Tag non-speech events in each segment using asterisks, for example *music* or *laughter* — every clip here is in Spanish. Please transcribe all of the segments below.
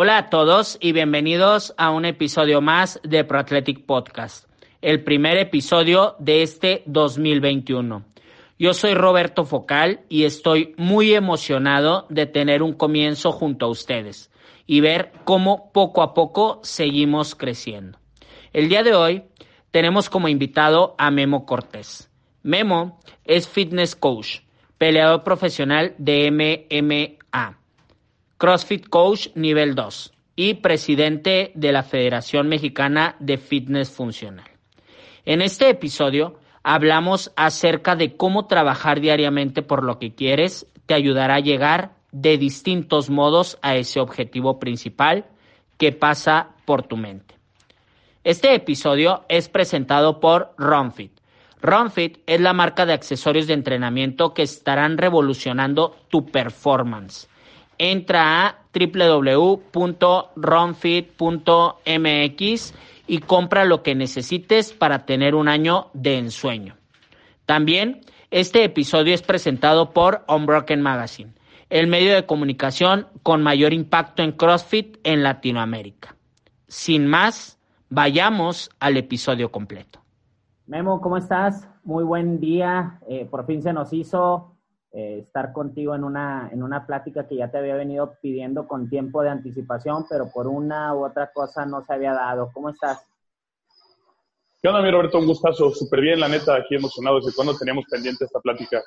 Hola a todos y bienvenidos a un episodio más de ProAthletic Podcast, el primer episodio de este 2021. Yo soy Roberto Focal y estoy muy emocionado de tener un comienzo junto a ustedes y ver cómo poco a poco seguimos creciendo. El día de hoy tenemos como invitado a Memo Cortés. Memo es fitness coach, peleador profesional de MMA, CrossFit Coach nivel 2 y presidente de la Federación Mexicana de Fitness Funcional. En este episodio hablamos acerca de cómo trabajar diariamente por lo que quieres te ayudará a llegar de distintos modos a ese objetivo principal que pasa por tu mente. Este episodio es presentado por RunFit. RunFit es la marca de accesorios de entrenamiento que estarán revolucionando tu performance. Entra a www.runfit.mx y compra lo que necesites para tener un año de ensueño. También este episodio es presentado por Unbroken Magazine el medio de comunicación con mayor impacto en CrossFit en Latinoamérica. Sin más, vayamos al episodio completo. Memo, ¿cómo estás? Muy buen día. Eh, por fin se nos hizo eh, estar contigo en una, en una plática que ya te había venido pidiendo con tiempo de anticipación, pero por una u otra cosa no se había dado. ¿Cómo estás? ¿Qué onda, mi Roberto? Un gustazo. Súper bien, la neta, aquí emocionado. ¿Desde cuándo teníamos pendiente esta plática?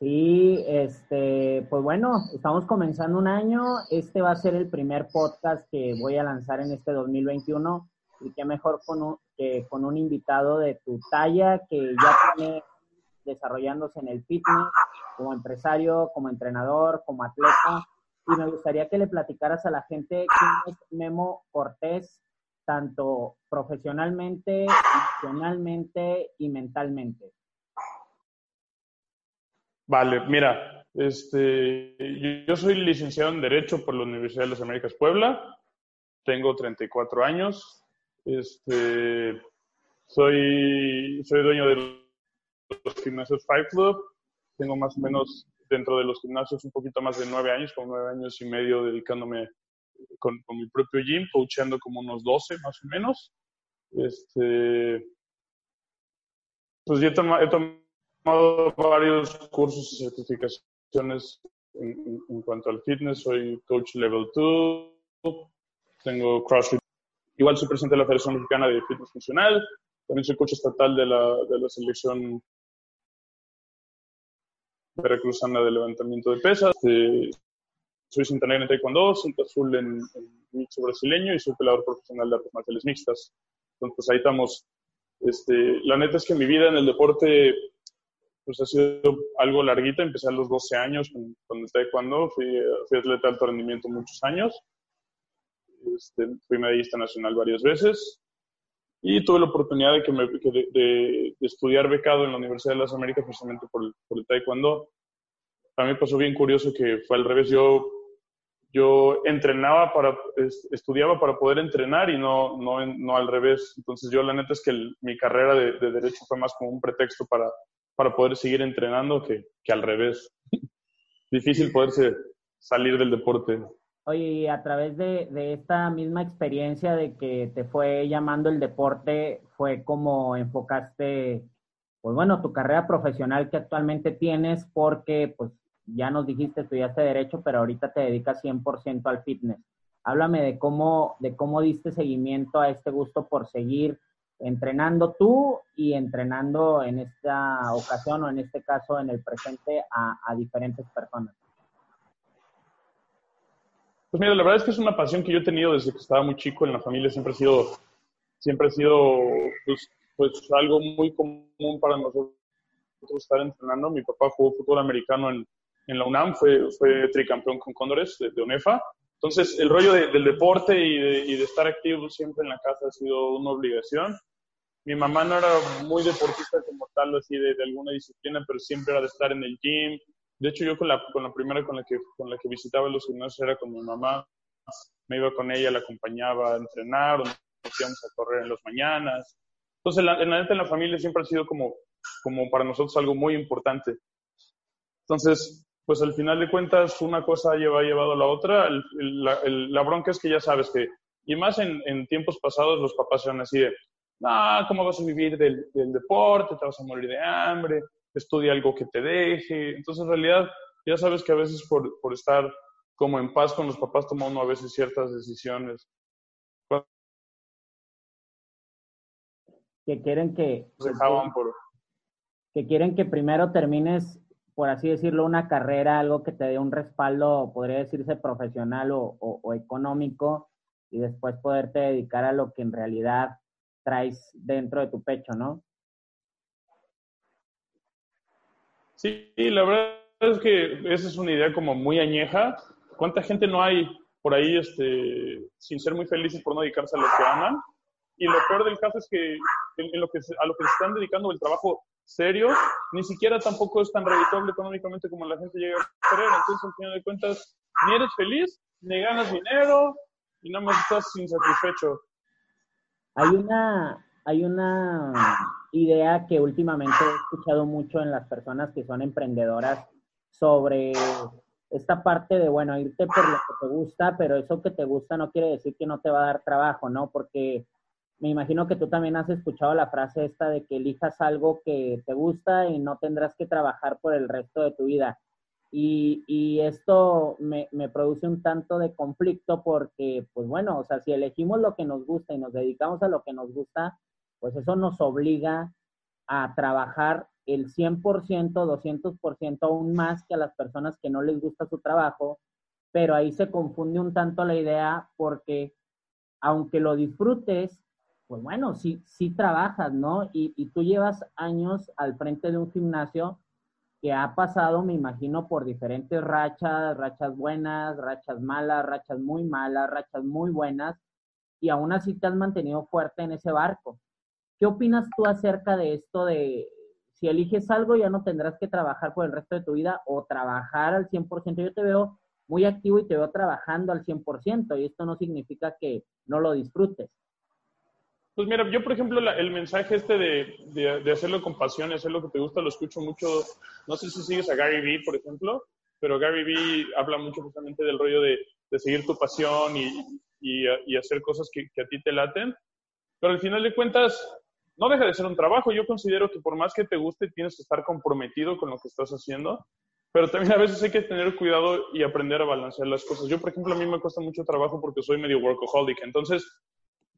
Sí, este, pues bueno, estamos comenzando un año. Este va a ser el primer podcast que voy a lanzar en este 2021 y qué mejor con un, que con un invitado de tu talla que ya tiene desarrollándose en el fitness como empresario, como entrenador, como atleta. Y me gustaría que le platicaras a la gente quién es Memo Cortés, tanto profesionalmente, emocionalmente y mentalmente. Vale, mira, este, yo soy licenciado en Derecho por la Universidad de las Américas Puebla, tengo 34 años, este, soy, soy dueño de los gimnasios Five Club, tengo más o menos dentro de los gimnasios un poquito más de nueve años, como nueve años y medio dedicándome con, mi propio gym, coachando como unos 12 más o menos. Este, pues yo he tomado tomado varios cursos y certificaciones en, cuanto al fitness. Soy coach level 2, tengo CrossFit. Igual soy presidente de la Federación Mexicana de Fitness Funcional. También soy coach estatal de la, de la selección veracruzana de levantamiento de pesas. Soy cinta negra en taekwondo, cinta azul en, en brasileño y soy pelador profesional de artes marciales mixtas. Entonces, pues ahí estamos. Este, la neta es que mi vida en el deporte pues ha sido algo larguita. Empecé a los 12 años con, con el taekwondo, fui, fui, atleta de alto rendimiento muchos años. Este, fui medallista nacional varias veces y tuve la oportunidad de, que de, estudiar becado en la Universidad de las Américas precisamente por el, taekwondo. A mí pasó bien curioso que fue al revés. Yo, yo entrenaba para, estudiaba para poder entrenar y no, no, no al revés. Entonces yo la neta es que mi carrera de, de derecho fue más como un pretexto para para poder seguir entrenando que, que al revés. *laughs* Difícil poderse salir del deporte. Oye, a través de, esta misma experiencia de que te fue llamando el deporte, fue como enfocaste, pues bueno, tu carrera profesional que actualmente tienes, porque pues ya nos dijiste, estudiaste Derecho, pero ahorita te dedicas 100% al fitness. Háblame de cómo, de cómo diste seguimiento a este gusto por seguir entrenando tú y entrenando en esta ocasión o en este caso en el presente a, diferentes personas? Pues mira, la verdad es que es una pasión que yo he tenido desde que estaba muy chico en la familia, siempre ha sido, siempre ha sido pues, pues algo muy común para nosotros estar entrenando. Mi papá jugó fútbol americano en, en la UNAM, fue, fue tricampeón con Cóndores de, de UNEFA. Entonces, el rollo del deporte y de, y de, estar activo siempre en la casa ha sido una obligación mi mamá no era muy deportista como tal, así de, alguna disciplina, pero siempre era de estar en el gym. De hecho, yo con la, con la primera con la, que, con la que visitaba los gimnasios era con mi mamá. Me iba con ella, la acompañaba a entrenar, nos íbamos a correr en las mañanas. Entonces, la, en la en la familia siempre ha sido como, como para nosotros algo muy importante. Entonces, pues al final de cuentas una cosa lleva llevado a la otra. la, bronca es que ya sabes que, y más en, en tiempos pasados los papás eran así de, ah, ¿cómo vas a vivir del, del, deporte? Te vas a morir de hambre, estudia algo que te deje. Entonces, en realidad, ya sabes que a veces por, por estar como en paz con los papás toma uno a veces ciertas decisiones. Que quieren que... Dejaban por... Que quieren que primero termines, por así decirlo, una carrera, algo que te dé un respaldo, podría decirse profesional o, o económico, y después poderte dedicar a lo que en realidad traes dentro de tu pecho, ¿no? Sí, la verdad es que esa es una idea como muy añeja. ¿Cuánta gente no hay por ahí este, sin ser muy felices por no dedicarse a lo que aman? Y lo peor del caso es que, en lo que a lo que se están dedicando el trabajo serio, ni siquiera tampoco es tan redituable económicamente como la gente llega a creer. Entonces, al final de cuentas, ni eres feliz, ni ganas dinero, y nada más estás insatisfecho. Hay una, hay una idea que últimamente he escuchado mucho en las personas que son emprendedoras sobre esta parte de, bueno, irte por lo que te gusta, pero eso que te gusta no quiere decir que no te va a dar trabajo, ¿no? Porque me imagino que tú también has escuchado la frase esta de que elijas algo que te gusta y no tendrás que trabajar por el resto de tu vida. Y, esto me, me, produce un tanto de conflicto porque, pues bueno, o sea, si elegimos lo que nos gusta y nos dedicamos a lo que nos gusta, pues eso nos obliga a trabajar el 100%, 200% aún más que a las personas que no les gusta su trabajo, pero ahí se confunde un tanto la idea porque aunque lo disfrutes, pues bueno, sí, sí trabajas, ¿no? Y, y tú llevas años al frente de un gimnasio que ha pasado, me imagino, por diferentes rachas, rachas buenas, rachas malas, rachas muy malas, rachas muy buenas, y aún así te has mantenido fuerte en ese barco. ¿Qué opinas tú acerca de esto de si eliges algo ya no tendrás que trabajar por el resto de tu vida o trabajar al 100%? Yo te veo muy activo y te veo trabajando al 100% y esto no significa que no lo disfrutes. Pues mira, yo por ejemplo el mensaje este de, de, hacerlo con pasión, hacer lo que te gusta, lo escucho mucho. No sé si sigues a Gary Vee, por ejemplo, pero Gary Vee habla mucho justamente del rollo de, de seguir tu pasión y, y, hacer cosas que, que, a ti te laten. Pero al final de cuentas, no deja de ser un trabajo. Yo considero que por más que te guste, tienes que estar comprometido con lo que estás haciendo. Pero también a veces hay que tener cuidado y aprender a balancear las cosas. Yo, por ejemplo, a mí me cuesta mucho trabajo porque soy medio workaholic. Entonces,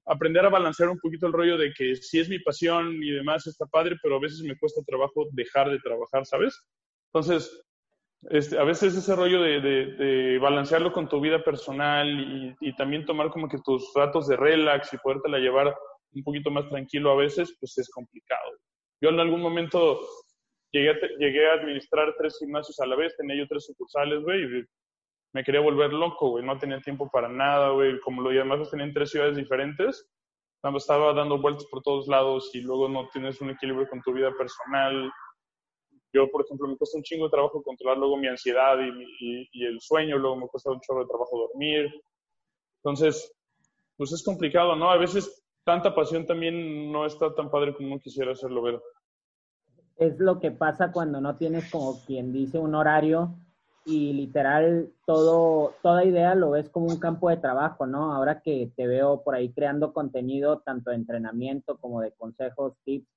aprender a balancear un poquito el rollo de que si es mi pasión y demás está padre, pero a veces me cuesta trabajo dejar de trabajar, ¿sabes? Entonces, este, a veces ese rollo de, balancearlo con tu vida personal y, y, también tomar como que tus ratos de relax y podértela llevar un poquito más tranquilo a veces, pues es complicado. Yo en algún momento llegué a, llegué a administrar tres gimnasios a la vez, tenía yo tres sucursales, güey, y me quería volver loco, güey, no tenía tiempo para nada, güey, como lo demás los tenía en tres ciudades diferentes, estaba dando vueltas por todos lados y luego no tienes un equilibrio con tu vida personal. Yo, por ejemplo, me cuesta un chingo de trabajo controlar luego mi ansiedad y, y, el sueño, luego me cuesta un chorro de trabajo dormir. Entonces, pues es complicado, ¿no? A veces tanta pasión también no está tan padre como uno quisiera hacerlo ver. Es lo que pasa cuando no tienes como quien dice un horario y literal todo, toda idea lo ves como un campo de trabajo, ¿no? Ahora que te veo por ahí creando contenido tanto de entrenamiento como de consejos, tips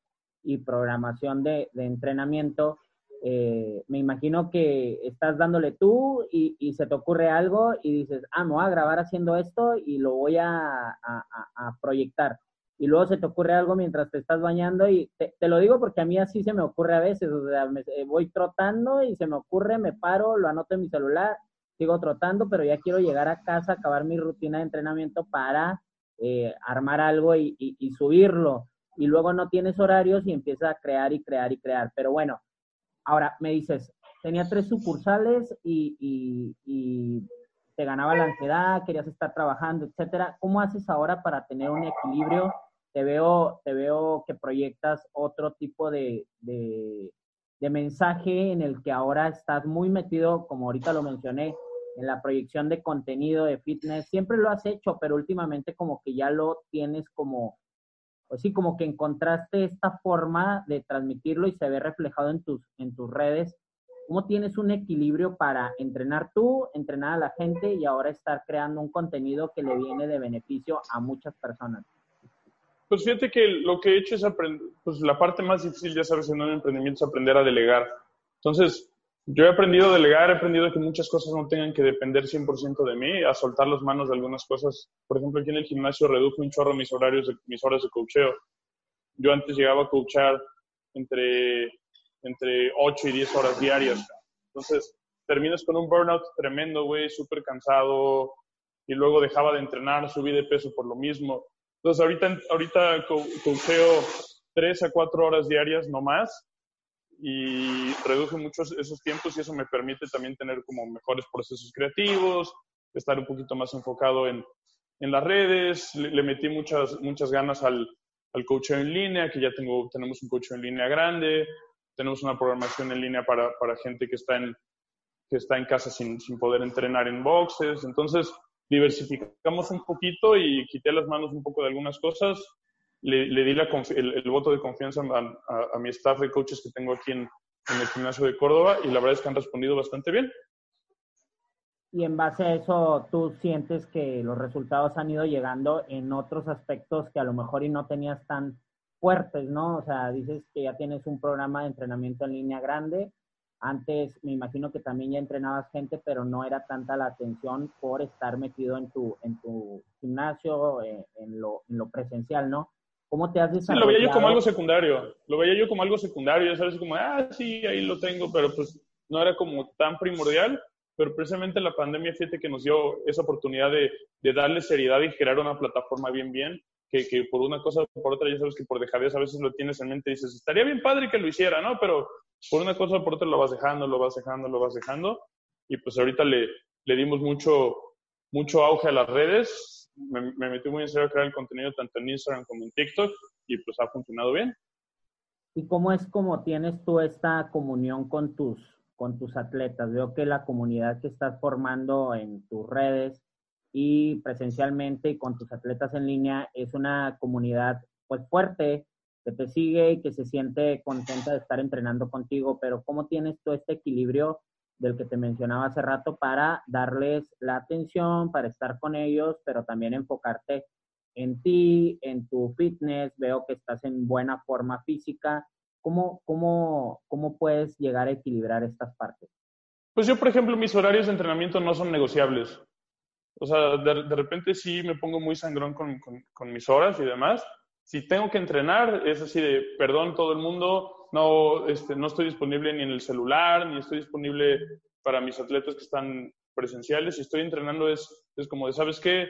y programación de, de entrenamiento, eh, me imagino que estás dándole tú y, se te ocurre algo y dices, ah, me voy a grabar haciendo esto y lo voy a, a, a proyectar y luego se te ocurre algo mientras te estás bañando y te, lo digo porque a mí así se me ocurre a veces, o sea, me, eh, voy trotando y se me ocurre, me paro, lo anoto en mi celular, sigo trotando, pero ya quiero llegar a casa, acabar mi rutina de entrenamiento para eh, armar algo y, y, subirlo. Y luego no tienes horarios y empiezas a crear y crear y crear. Pero bueno, ahora me dices, tenía tres sucursales y, y te ganaba la ansiedad, querías estar trabajando, etcétera. ¿Cómo haces ahora para tener un equilibrio te veo, te veo que proyectas otro tipo de, de, mensaje en el que ahora estás muy metido, como ahorita lo mencioné, en la proyección de contenido de fitness. Siempre lo has hecho, pero últimamente como que ya lo tienes como, pues sí, como que encontraste esta forma de transmitirlo y se ve reflejado en tus, en tus redes. ¿Cómo tienes un equilibrio para entrenar tú, entrenar a la gente y ahora estar creando un contenido que le viene de beneficio a muchas personas? Pues fíjate que lo que he hecho es aprender, pues la parte más difícil, ya sabes, en un emprendimiento es aprender a delegar. Entonces, yo he aprendido a delegar, he aprendido que muchas cosas no tengan que depender 100% de mí, a soltar las manos de algunas cosas. Por ejemplo, aquí en el gimnasio reduje un chorro mis horarios, de, mis horas de coacheo. Yo antes llegaba a coachar entre, entre 8 y 10 horas diarias. Entonces, terminas con un burnout tremendo, güey, súper cansado, y luego dejaba de entrenar, subí de peso por lo mismo. Entonces, ahorita, ahorita coacheo 3 a 4 horas diarias, no más, y reduje muchos esos tiempos y eso me permite también tener como mejores procesos creativos, estar un poquito más enfocado en, en las redes, le, metí muchas, muchas ganas al, al coaching en línea, que ya tengo, tenemos un coaching en línea grande, tenemos una programación en línea para, para gente que está en, que está en casa sin, sin poder entrenar en boxes, entonces diversificamos un poquito y quité las manos un poco de algunas cosas le, di la, el, voto de confianza a, mi staff de coaches que tengo aquí en, en el gimnasio de Córdoba y la verdad es que han respondido bastante bien. Y en base a eso, ¿tú sientes que los resultados han ido llegando en otros aspectos que a lo mejor y no tenías tan fuertes, ¿no? O sea, dices que ya tienes un programa de entrenamiento en línea grande. Antes me imagino que también ya entrenabas gente, pero no era tanta la atención por estar metido en tu, en tu gimnasio, eh, en, lo, en lo presencial, ¿no? ¿Cómo te has desarrollado? lo veía yo como algo secundario. Lo veía yo como algo secundario, ya sabes, como, ah, sí, ahí lo tengo, pero pues no era como tan primordial. Pero precisamente la pandemia, fíjate que nos dio esa oportunidad de, de darle seriedad y crear una plataforma bien, bien, que, que, por una cosa o por otra, ya sabes que por dejadez a veces lo tienes en mente y dices, estaría bien padre que lo hiciera, ¿no? Pero por una cosa o por otra lo vas dejando, lo vas dejando, lo vas dejando. Y pues ahorita le, le dimos mucho, mucho auge a las redes me, metí muy en serio a crear el contenido tanto en Instagram como en TikTok y pues ha funcionado bien. ¿Y cómo es como tienes tú esta comunión con tus, con tus atletas? Veo que la comunidad que estás formando en tus redes y presencialmente y con tus atletas en línea es una comunidad pues fuerte que te sigue y que se siente contenta de estar entrenando contigo, pero ¿cómo tienes tú este equilibrio del que te mencionaba hace rato para darles la atención, para estar con ellos, pero también enfocarte en ti, en tu fitness, veo que estás en buena forma física. ¿Cómo, cómo, cómo puedes llegar a equilibrar estas partes? Pues yo, por ejemplo, mis horarios de entrenamiento no son negociables. O sea, de, de repente sí me pongo muy sangrón con, con, con mis horas y demás. Si tengo que entrenar, es así de, perdón todo el mundo, no, este, no estoy disponible ni en el celular, ni estoy disponible para mis atletas que están presenciales. Si estoy entrenando es, es como de, ¿sabes qué?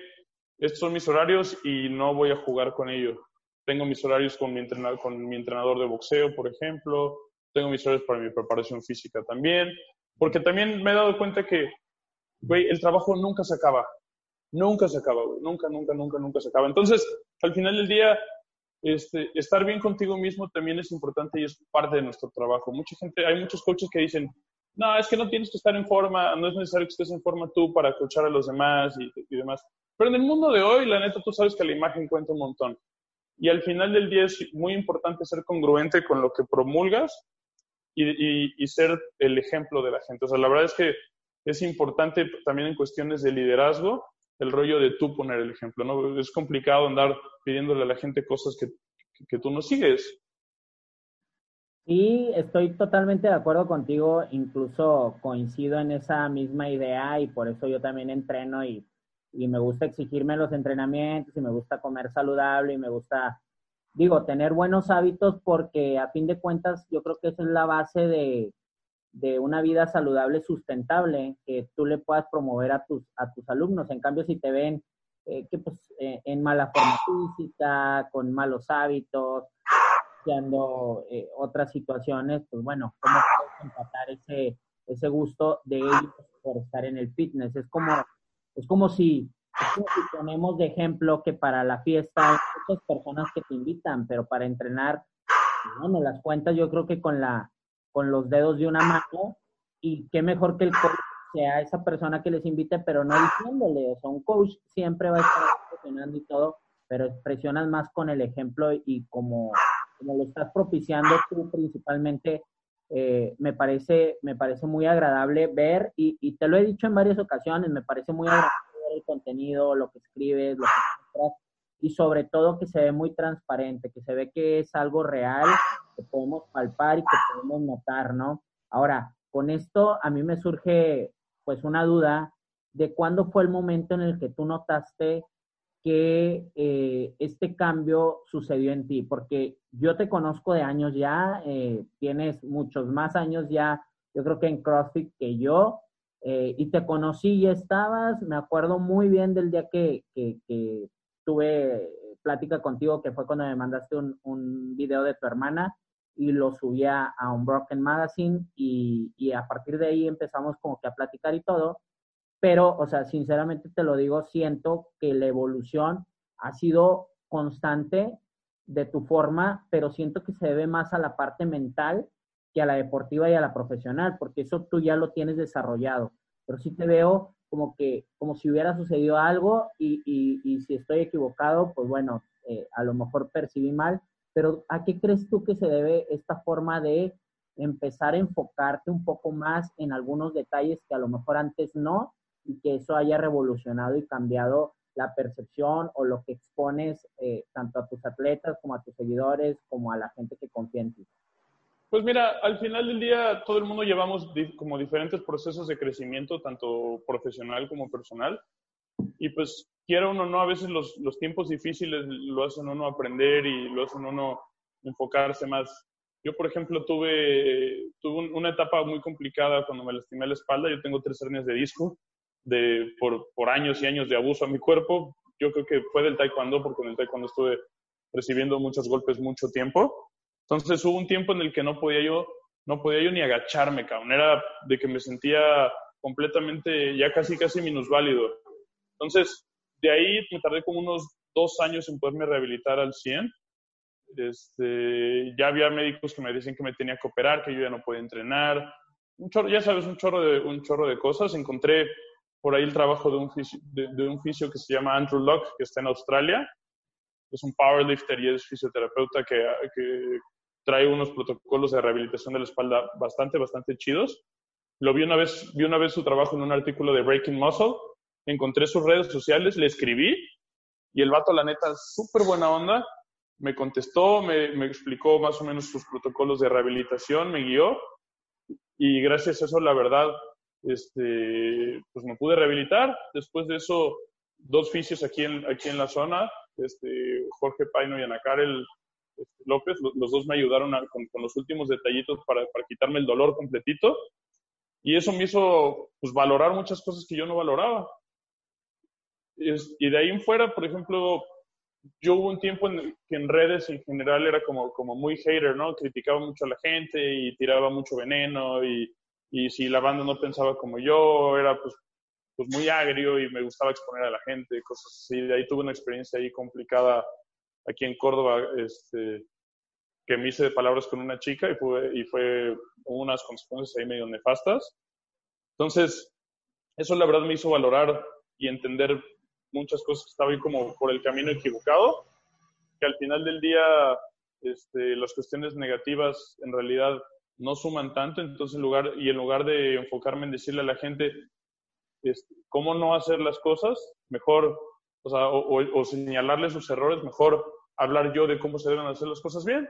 Estos son mis horarios y no voy a jugar con ellos. Tengo mis horarios con mi, entrenador, con mi entrenador de boxeo, por ejemplo. Tengo mis horarios para mi preparación física también. Porque también me he dado cuenta que, güey, el trabajo nunca se acaba. Nunca se acaba, güey. Nunca, nunca, nunca, nunca se acaba. Entonces, al final del día, este, estar bien contigo mismo también es importante y es parte de nuestro trabajo. Mucha gente, hay muchos coaches que dicen, no, es que no tienes que estar en forma, no es necesario que estés en forma tú para coachar a los demás y, demás. Pero en el mundo de hoy, la neta, tú sabes que la imagen cuenta un montón. Y al final del día es muy importante ser congruente con lo que promulgas y, y, ser el ejemplo de la gente. O sea, la verdad es que es importante también en cuestiones de liderazgo el rollo de tú poner el ejemplo, ¿no? Es complicado andar pidiéndole a la gente cosas que, que, tú no sigues. Y estoy totalmente de acuerdo contigo, incluso coincido en esa misma idea y por eso yo también entreno y, y me gusta exigirme los entrenamientos y me gusta comer saludable y me gusta, digo, tener buenos hábitos porque a fin de cuentas yo creo que esa es la base de, de una vida saludable sustentable que tú le puedas promover a tus, a tus alumnos. En cambio, si te ven eh, que pues, eh, en mala forma física, con malos hábitos, haciendo eh, otras situaciones, pues bueno, ¿cómo puedes empatar ese, ese gusto de ellos por estar en el fitness? Es como, es como si, si ponemos de ejemplo que para la fiesta hay muchas personas que te invitan, pero para entrenar, no me las cuentas yo creo que con la con los dedos de una mano y qué mejor que el coach sea esa persona que les invite, pero no diciéndole, o sea, un coach siempre va a estar presionando y todo, pero presionas más con el ejemplo y como, como lo estás propiciando tú principalmente eh, me, parece, me parece muy agradable ver, y, y, te lo he dicho en varias ocasiones, me parece muy agradable ver el contenido, lo que escribes, lo que muestras, y sobre todo que se ve muy transparente, que se ve que es algo real, que podemos palpar y que podemos notar, ¿no? Ahora, con esto a mí me surge pues una duda de cuándo fue el momento en el que tú notaste que eh, este cambio sucedió en ti, porque yo te conozco de años ya, eh, tienes muchos más años ya, yo creo que en CrossFit que yo, eh, y te conocí y estabas, me acuerdo muy bien del día que, que, tuve plática contigo, que fue cuando me mandaste un, un video de tu hermana y lo subía a un Broken Magazine y, y a partir de ahí empezamos como que a platicar y todo pero, o sea, sinceramente te lo digo, siento que la evolución ha sido constante de tu forma, pero siento que se debe más a la parte mental que a la deportiva y a la profesional, porque eso tú ya lo tienes desarrollado. Pero sí te veo como que, como si hubiera sucedido algo y, y, si estoy equivocado, pues bueno, eh, a lo mejor percibí mal, pero ¿a qué crees tú que se debe esta forma de empezar a enfocarte un poco más en algunos detalles que a lo mejor antes no y que eso haya revolucionado y cambiado la percepción o lo que expones eh, tanto a tus atletas como a tus seguidores, como a la gente que confía en ti? Pues mira, al final del día todo el mundo llevamos como diferentes procesos de crecimiento, tanto profesional como personal. Y pues quiera uno o no, a veces los, los tiempos difíciles lo hacen uno aprender y lo hacen uno enfocarse más. Yo, por ejemplo, tuve, tuve una etapa muy complicada cuando me lastimé la espalda. Yo tengo tres hernias de disco de, por, por años y años de abuso a mi cuerpo. Yo creo que fue del taekwondo, porque en el taekwondo estuve recibiendo muchos golpes mucho tiempo. Entonces hubo un tiempo en el que no podía yo, no podía yo ni agacharme, cabrón. Era de que me sentía completamente, ya casi, casi minusválido. Entonces, de ahí me tardé como unos dos años en poderme rehabilitar al 100. Este, ya había médicos que me decían que me tenía que operar, que yo ya no podía entrenar. Un chorro, ya sabes, un chorro de, un chorro de cosas. Encontré por ahí el trabajo de un, fisio, de, un fisio que se llama Andrew Locke, que está en Australia. Es un powerlifter y es fisioterapeuta que, que trae unos protocolos de rehabilitación de la espalda bastante, bastante chidos. Lo vi una vez, vi una vez su trabajo en un artículo de Breaking Muscle, encontré sus redes sociales, le escribí y el vato, la neta, súper buena onda, me contestó, me, me, explicó más o menos sus protocolos de rehabilitación, me guió y gracias a eso, la verdad, este, pues me pude rehabilitar. Después de eso, dos fisios aquí en, aquí en la zona, este, Jorge Paino y Ana Karel este, López, los, dos me ayudaron con, los últimos detallitos para, quitarme el dolor completito. Y eso me hizo pues, valorar muchas cosas que yo no valoraba. y de ahí en fuera, por ejemplo, yo hubo un tiempo en que en redes en general era como, muy hater, ¿no? Criticaba mucho a la gente y tiraba mucho veneno y y si la banda no pensaba como yo, era pues, pues muy agrio y me gustaba exponer a la gente, cosas así. De ahí tuve una experiencia ahí complicada aquí en Córdoba, este, que me hice de palabras con una chica y fue, y fue unas consecuencias ahí medio nefastas. Entonces, eso la verdad me hizo valorar y entender muchas cosas que estaba ahí como por el camino equivocado, que al final del día este, las cuestiones negativas en realidad no suman tanto, entonces en lugar, y en lugar de enfocarme en decirle a la gente este, cómo no hacer las cosas, mejor, o, sea, o, señalarle sus errores, mejor hablar yo de cómo se deben hacer las cosas bien,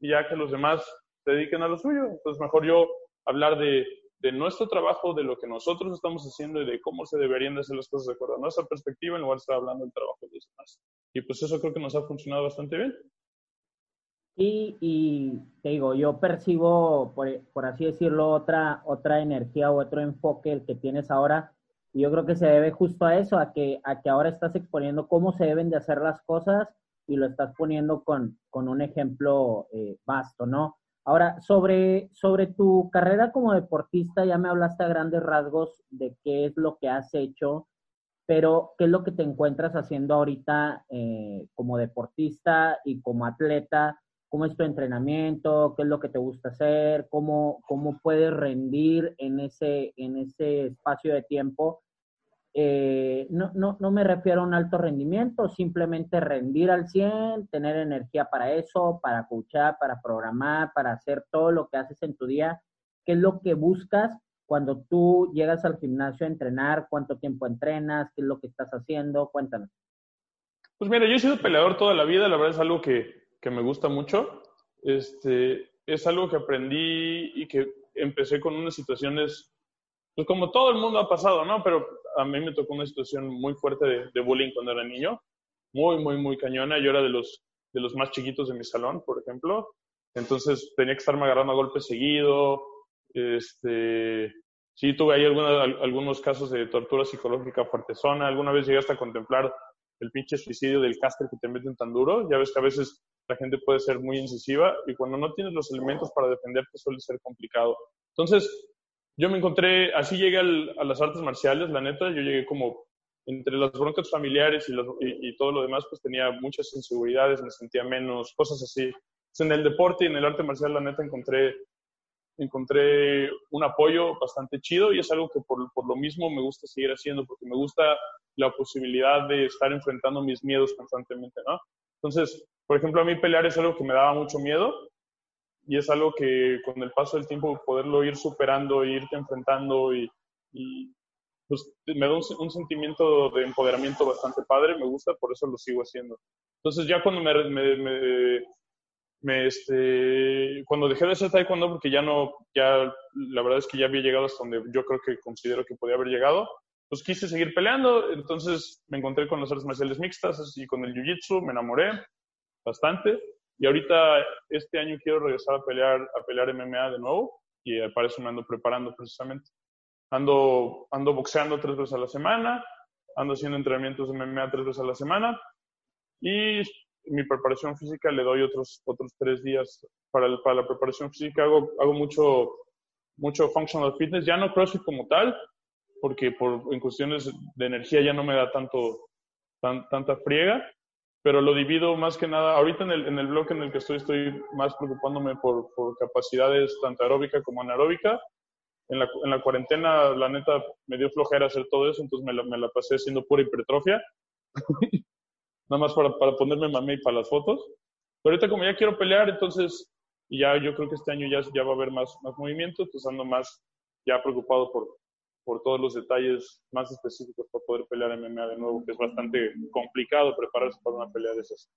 y ya que los demás se dediquen a lo suyo, entonces mejor yo hablar de, de nuestro trabajo, de lo que nosotros estamos haciendo y de cómo se deberían de hacer las cosas de acuerdo a nuestra perspectiva en lugar de estar hablando del trabajo de los demás. Y pues eso creo que nos ha funcionado bastante bien. Y, y, te digo, yo percibo, por, así decirlo, otra, otra energía o otro enfoque el que tienes ahora. Y yo creo que se debe justo a eso, a que, a que ahora estás exponiendo cómo se deben de hacer las cosas y lo estás poniendo con, con un ejemplo eh, vasto, ¿no? Ahora, sobre, sobre tu carrera como deportista, ya me hablaste a grandes rasgos de qué es lo que has hecho, pero ¿qué es lo que te encuentras haciendo ahorita eh, como deportista y como atleta? cómo es tu entrenamiento, qué es lo que te gusta hacer, cómo, cómo puedes rendir en ese, en ese espacio de tiempo. Eh, no, no, no, me refiero a un alto rendimiento, simplemente rendir al 100, tener energía para eso, para escuchar, para programar, para hacer todo lo que haces en tu día. ¿Qué es lo que buscas cuando tú llegas al gimnasio a entrenar? ¿Cuánto tiempo entrenas? ¿Qué es lo que estás haciendo? Cuéntanos. Pues mira, yo he sido peleador toda la vida, la verdad es algo que, que me gusta mucho. Este, es algo que aprendí y que empecé con unas situaciones pues como todo el mundo ha pasado, ¿no? Pero a mí me tocó una situación muy fuerte de, bullying cuando era niño, muy, muy, muy cañona. Yo era de los, de los más chiquitos de mi salón, por ejemplo. Entonces tenía que estarme agarrando a golpes seguido. Este, sí, tuve ahí algunos casos de tortura psicológica fuertezona. Alguna vez llegué hasta contemplar el pinche suicidio del caster que te meten tan duro. Ya ves que a veces la gente puede ser muy incisiva y cuando no tienes los elementos para defenderte suele ser complicado. Entonces, yo me encontré, así llegué a las artes marciales, la neta, yo llegué como entre las broncas familiares y, todo lo demás, pues tenía muchas inseguridades, me sentía menos, cosas así. en el deporte y en el arte marcial, la neta, encontré, encontré un apoyo bastante chido y es algo que por, por lo mismo me gusta seguir haciendo, porque me gusta la posibilidad de estar enfrentando mis miedos constantemente, ¿no? Entonces, por ejemplo, a mí pelear es algo que me daba mucho miedo y es algo que con el paso del tiempo poderlo ir superando, irte enfrentando y, pues me da un, sentimiento de empoderamiento bastante padre, me gusta, por eso lo sigo haciendo. Entonces ya cuando me, me, me, este, cuando dejé de hacer taekwondo, porque ya no, ya la verdad es que ya había llegado hasta donde yo creo que considero que podía haber llegado, pues quise seguir peleando, entonces me encontré con las artes marciales mixtas y con el jiu-jitsu, me enamoré bastante y ahorita, este año quiero regresar a pelear, a pelear MMA de nuevo y para eso me ando preparando precisamente. Ando, ando boxeando tres veces a la semana, ando haciendo entrenamientos de MMA tres veces a la semana y mi preparación física le doy otros, otros tres días. Para, para la preparación física hago, hago mucho, mucho functional fitness, ya no CrossFit como tal, porque por, en cuestiones de energía ya no me da tanto, tan, tanta friega, pero lo divido más que nada, ahorita en el, en el bloque en el que estoy, estoy más preocupándome por, por capacidades tanto aeróbica como anaeróbica. En la, en la, cuarentena, la neta, me dio flojera hacer todo eso, entonces me la, me la pasé haciendo pura hipertrofia. *laughs* Nada más para, para ponerme mame y para las fotos. Pero ahorita como ya quiero pelear, entonces, y ya yo creo que este año ya, ya va a haber más, más movimiento, entonces ando más ya preocupado por, por todos los detalles más específicos para poder pelear MMA de nuevo, que es bastante complicado prepararse para una pelea de esas.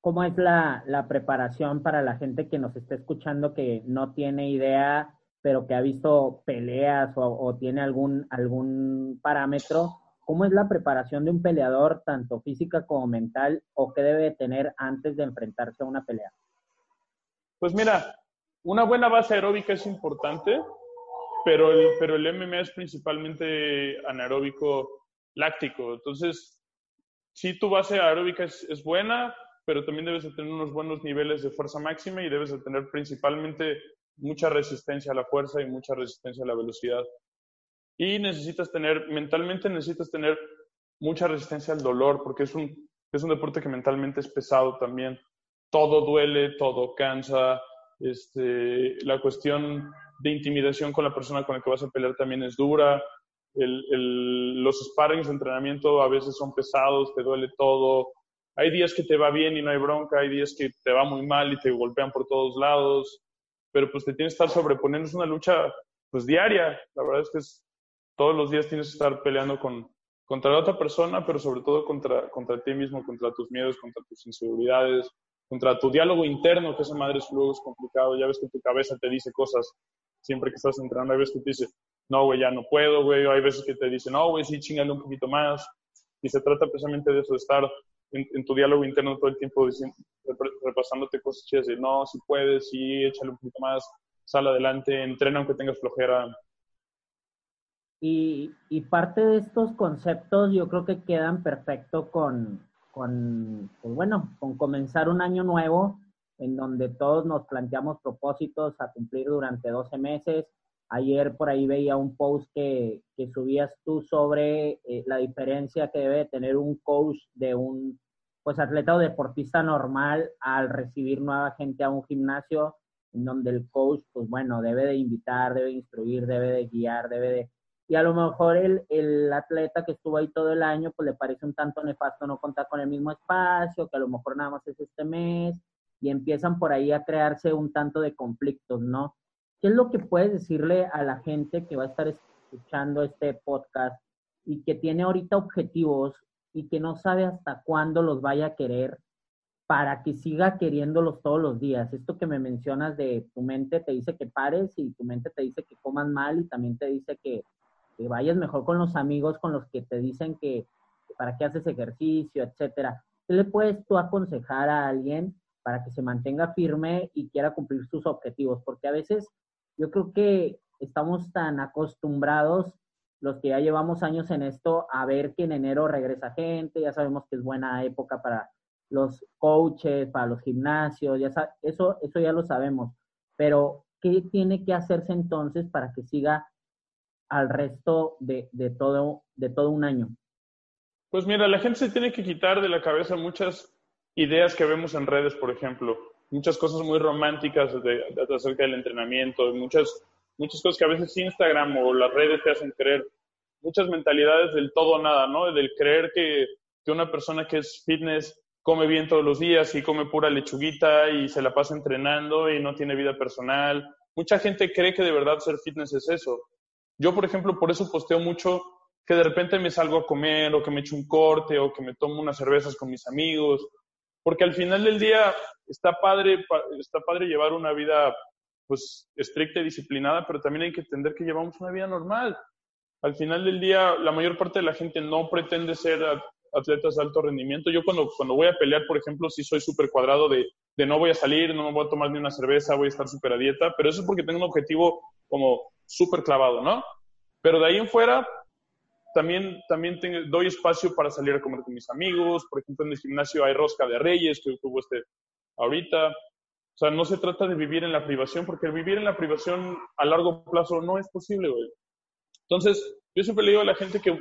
¿Cómo es la, la preparación para la gente que nos está escuchando que no tiene idea, pero que ha visto peleas o, tiene algún, algún parámetro? ¿Cómo es la preparación de un peleador, tanto física como mental, o qué debe tener antes de enfrentarse a una pelea? Pues mira, una buena base aeróbica es importante, pero el, pero el MMA es principalmente anaeróbico láctico. Entonces, sí, tu base aeróbica es, es, buena, pero también debes de tener unos buenos niveles de fuerza máxima y debes de tener principalmente mucha resistencia a la fuerza y mucha resistencia a la velocidad. Y necesitas tener, mentalmente necesitas tener mucha resistencia al dolor, porque es un, es un deporte que mentalmente es pesado también. Todo duele, todo cansa. Este, la cuestión de intimidación con la persona con la que vas a pelear también es dura. El, los sparrings de entrenamiento a veces son pesados, te duele todo. Hay días que te va bien y no hay bronca, hay días que te va muy mal y te golpean por todos lados, pero pues te tienes que estar sobreponiendo, es una lucha pues diaria. La verdad es que es, todos los días tienes que estar peleando con, contra la otra persona, pero sobre todo contra, contra ti mismo, contra tus miedos, contra tus inseguridades, contra tu diálogo interno, que esa madre es luego es complicado. Ya ves que tu cabeza te dice cosas siempre que estás entrenando, hay veces que te dice, no, güey, ya no puedo, güey, hay veces que te dice, no, güey, sí, chingale un poquito más. Y se trata precisamente de eso, de estar en, tu diálogo interno todo el tiempo diciendo, repasándote cosas chidas de, no, si puedes, sí, échale un poquito más, sal adelante, entrena aunque tengas flojera. Y, y parte de estos conceptos yo creo que quedan perfecto con, con pues bueno, con comenzar un año nuevo en donde todos nos planteamos propósitos a cumplir durante 12 meses. Ayer por ahí veía un post que, que subías tú sobre eh, la diferencia que debe tener un coach de un pues atleta o deportista normal al recibir nueva gente a un gimnasio en donde el coach pues bueno debe de invitar, debe de instruir, debe de guiar, debe de y a lo mejor el, el, atleta que estuvo ahí todo el año, pues le parece un tanto nefasto no contar con el mismo espacio, que a lo mejor nada más es este mes, y empiezan por ahí a crearse un tanto de conflictos, ¿no? ¿Qué es lo que puedes decirle a la gente que va a estar escuchando este podcast y que tiene ahorita objetivos y que no sabe hasta cuándo los vaya a querer para que siga queriéndolos todos los días? Esto que me mencionas de tu mente te dice que pares y tu mente te dice que comas mal y también te dice que que vayas mejor con los amigos con los que te dicen que para qué haces ejercicio, etcétera. ¿Qué le puedes tú aconsejar a alguien para que se mantenga firme y quiera cumplir sus objetivos? Porque a veces yo creo que estamos tan acostumbrados, los que ya llevamos años en esto, a ver que en enero regresa gente, ya sabemos que es buena época para los coaches, para los gimnasios, ya eso, eso ya lo sabemos. Pero, ¿qué tiene que hacerse entonces para que siga al resto de, de, todo, de todo un año? Pues mira, la gente se tiene que quitar de la cabeza muchas ideas que vemos en redes, por ejemplo, muchas cosas muy románticas de, acerca del entrenamiento, muchas, muchas cosas que a veces Instagram o las redes te hacen creer, muchas mentalidades del todo o nada, ¿no? Del creer que, que una persona que es fitness come bien todos los días y come pura lechuguita y se la pasa entrenando y no tiene vida personal. Mucha gente cree que de verdad ser fitness es eso. Yo, por ejemplo, por eso posteo mucho que de repente me salgo a comer o que me echo un corte o que me tomo unas cervezas con mis amigos, porque al final del día está padre, está padre llevar una vida pues estricta y disciplinada, pero también hay que entender que llevamos una vida normal. Al final del día, la mayor parte de la gente no pretende ser atletas de alto rendimiento. Yo cuando, cuando voy a pelear, por ejemplo, sí soy súper cuadrado de, de no voy a salir, no me voy a tomar ni una cerveza, voy a estar súper a dieta, pero eso es porque tengo un objetivo como súper clavado, ¿no? Pero de ahí en fuera, también, también tengo, doy espacio para salir a comer con mis amigos. Por ejemplo, en el gimnasio hay rosca de reyes, que tuvo este ahorita. O sea, no se trata de vivir en la privación, porque vivir en la privación a largo plazo no es posible, güey. Entonces, yo siempre le digo a la gente que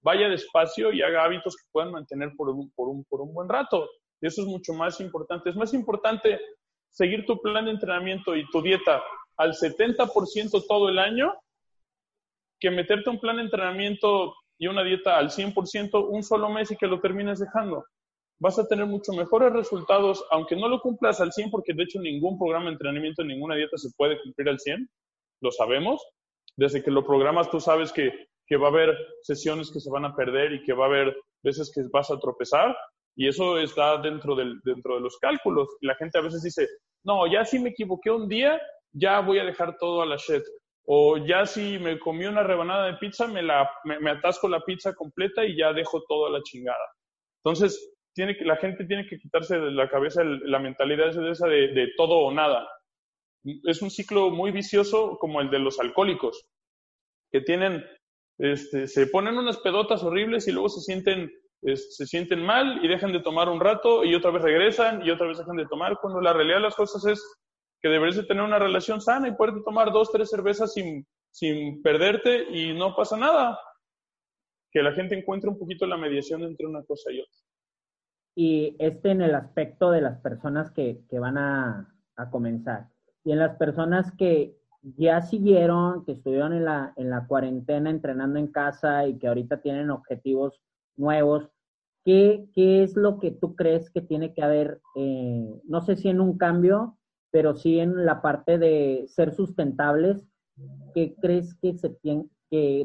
vaya despacio y haga hábitos que puedan mantener por un, por un, por un buen rato. Y eso es mucho más importante. Es más importante seguir tu plan de entrenamiento y tu dieta al 70% todo el año que meterte un plan de entrenamiento y una dieta al 100% un solo mes y que lo termines dejando. Vas a tener mucho mejores resultados, aunque no lo cumplas al 100, porque de hecho ningún programa de entrenamiento, ninguna dieta se puede cumplir al 100, lo sabemos. Desde que lo programas tú sabes que, que va a haber sesiones que se van a perder y que va a haber veces que vas a tropezar, y eso está dentro, del, dentro de los cálculos. La gente a veces dice, no, ya si me equivoqué un día, ya voy a dejar todo a la shit. O ya si me comí una rebanada de pizza, me, la, me, atasco la pizza completa y ya dejo todo a la chingada. Entonces, tiene que, la gente tiene que quitarse de la cabeza la mentalidad esa de, de todo o nada. Es un ciclo muy vicioso como el de los alcohólicos, que tienen, este, se ponen unas pedotas horribles y luego se sienten, se sienten mal y dejan de tomar un rato y otra vez regresan y otra vez dejan de tomar, cuando la realidad de las cosas es que deberías de tener una relación sana y poder tomar dos, tres cervezas sin, sin perderte y no pasa nada. Que la gente encuentre un poquito la mediación entre una cosa y otra. Y este en el aspecto de las personas que, que van a, a, comenzar. Y en las personas que ya siguieron, que estuvieron en la, en la cuarentena entrenando en casa y que ahorita tienen objetivos nuevos, ¿qué, qué es lo que tú crees que tiene que haber, eh, no sé si en un cambio, pero sí en la parte de ser sustentables, ¿qué crees que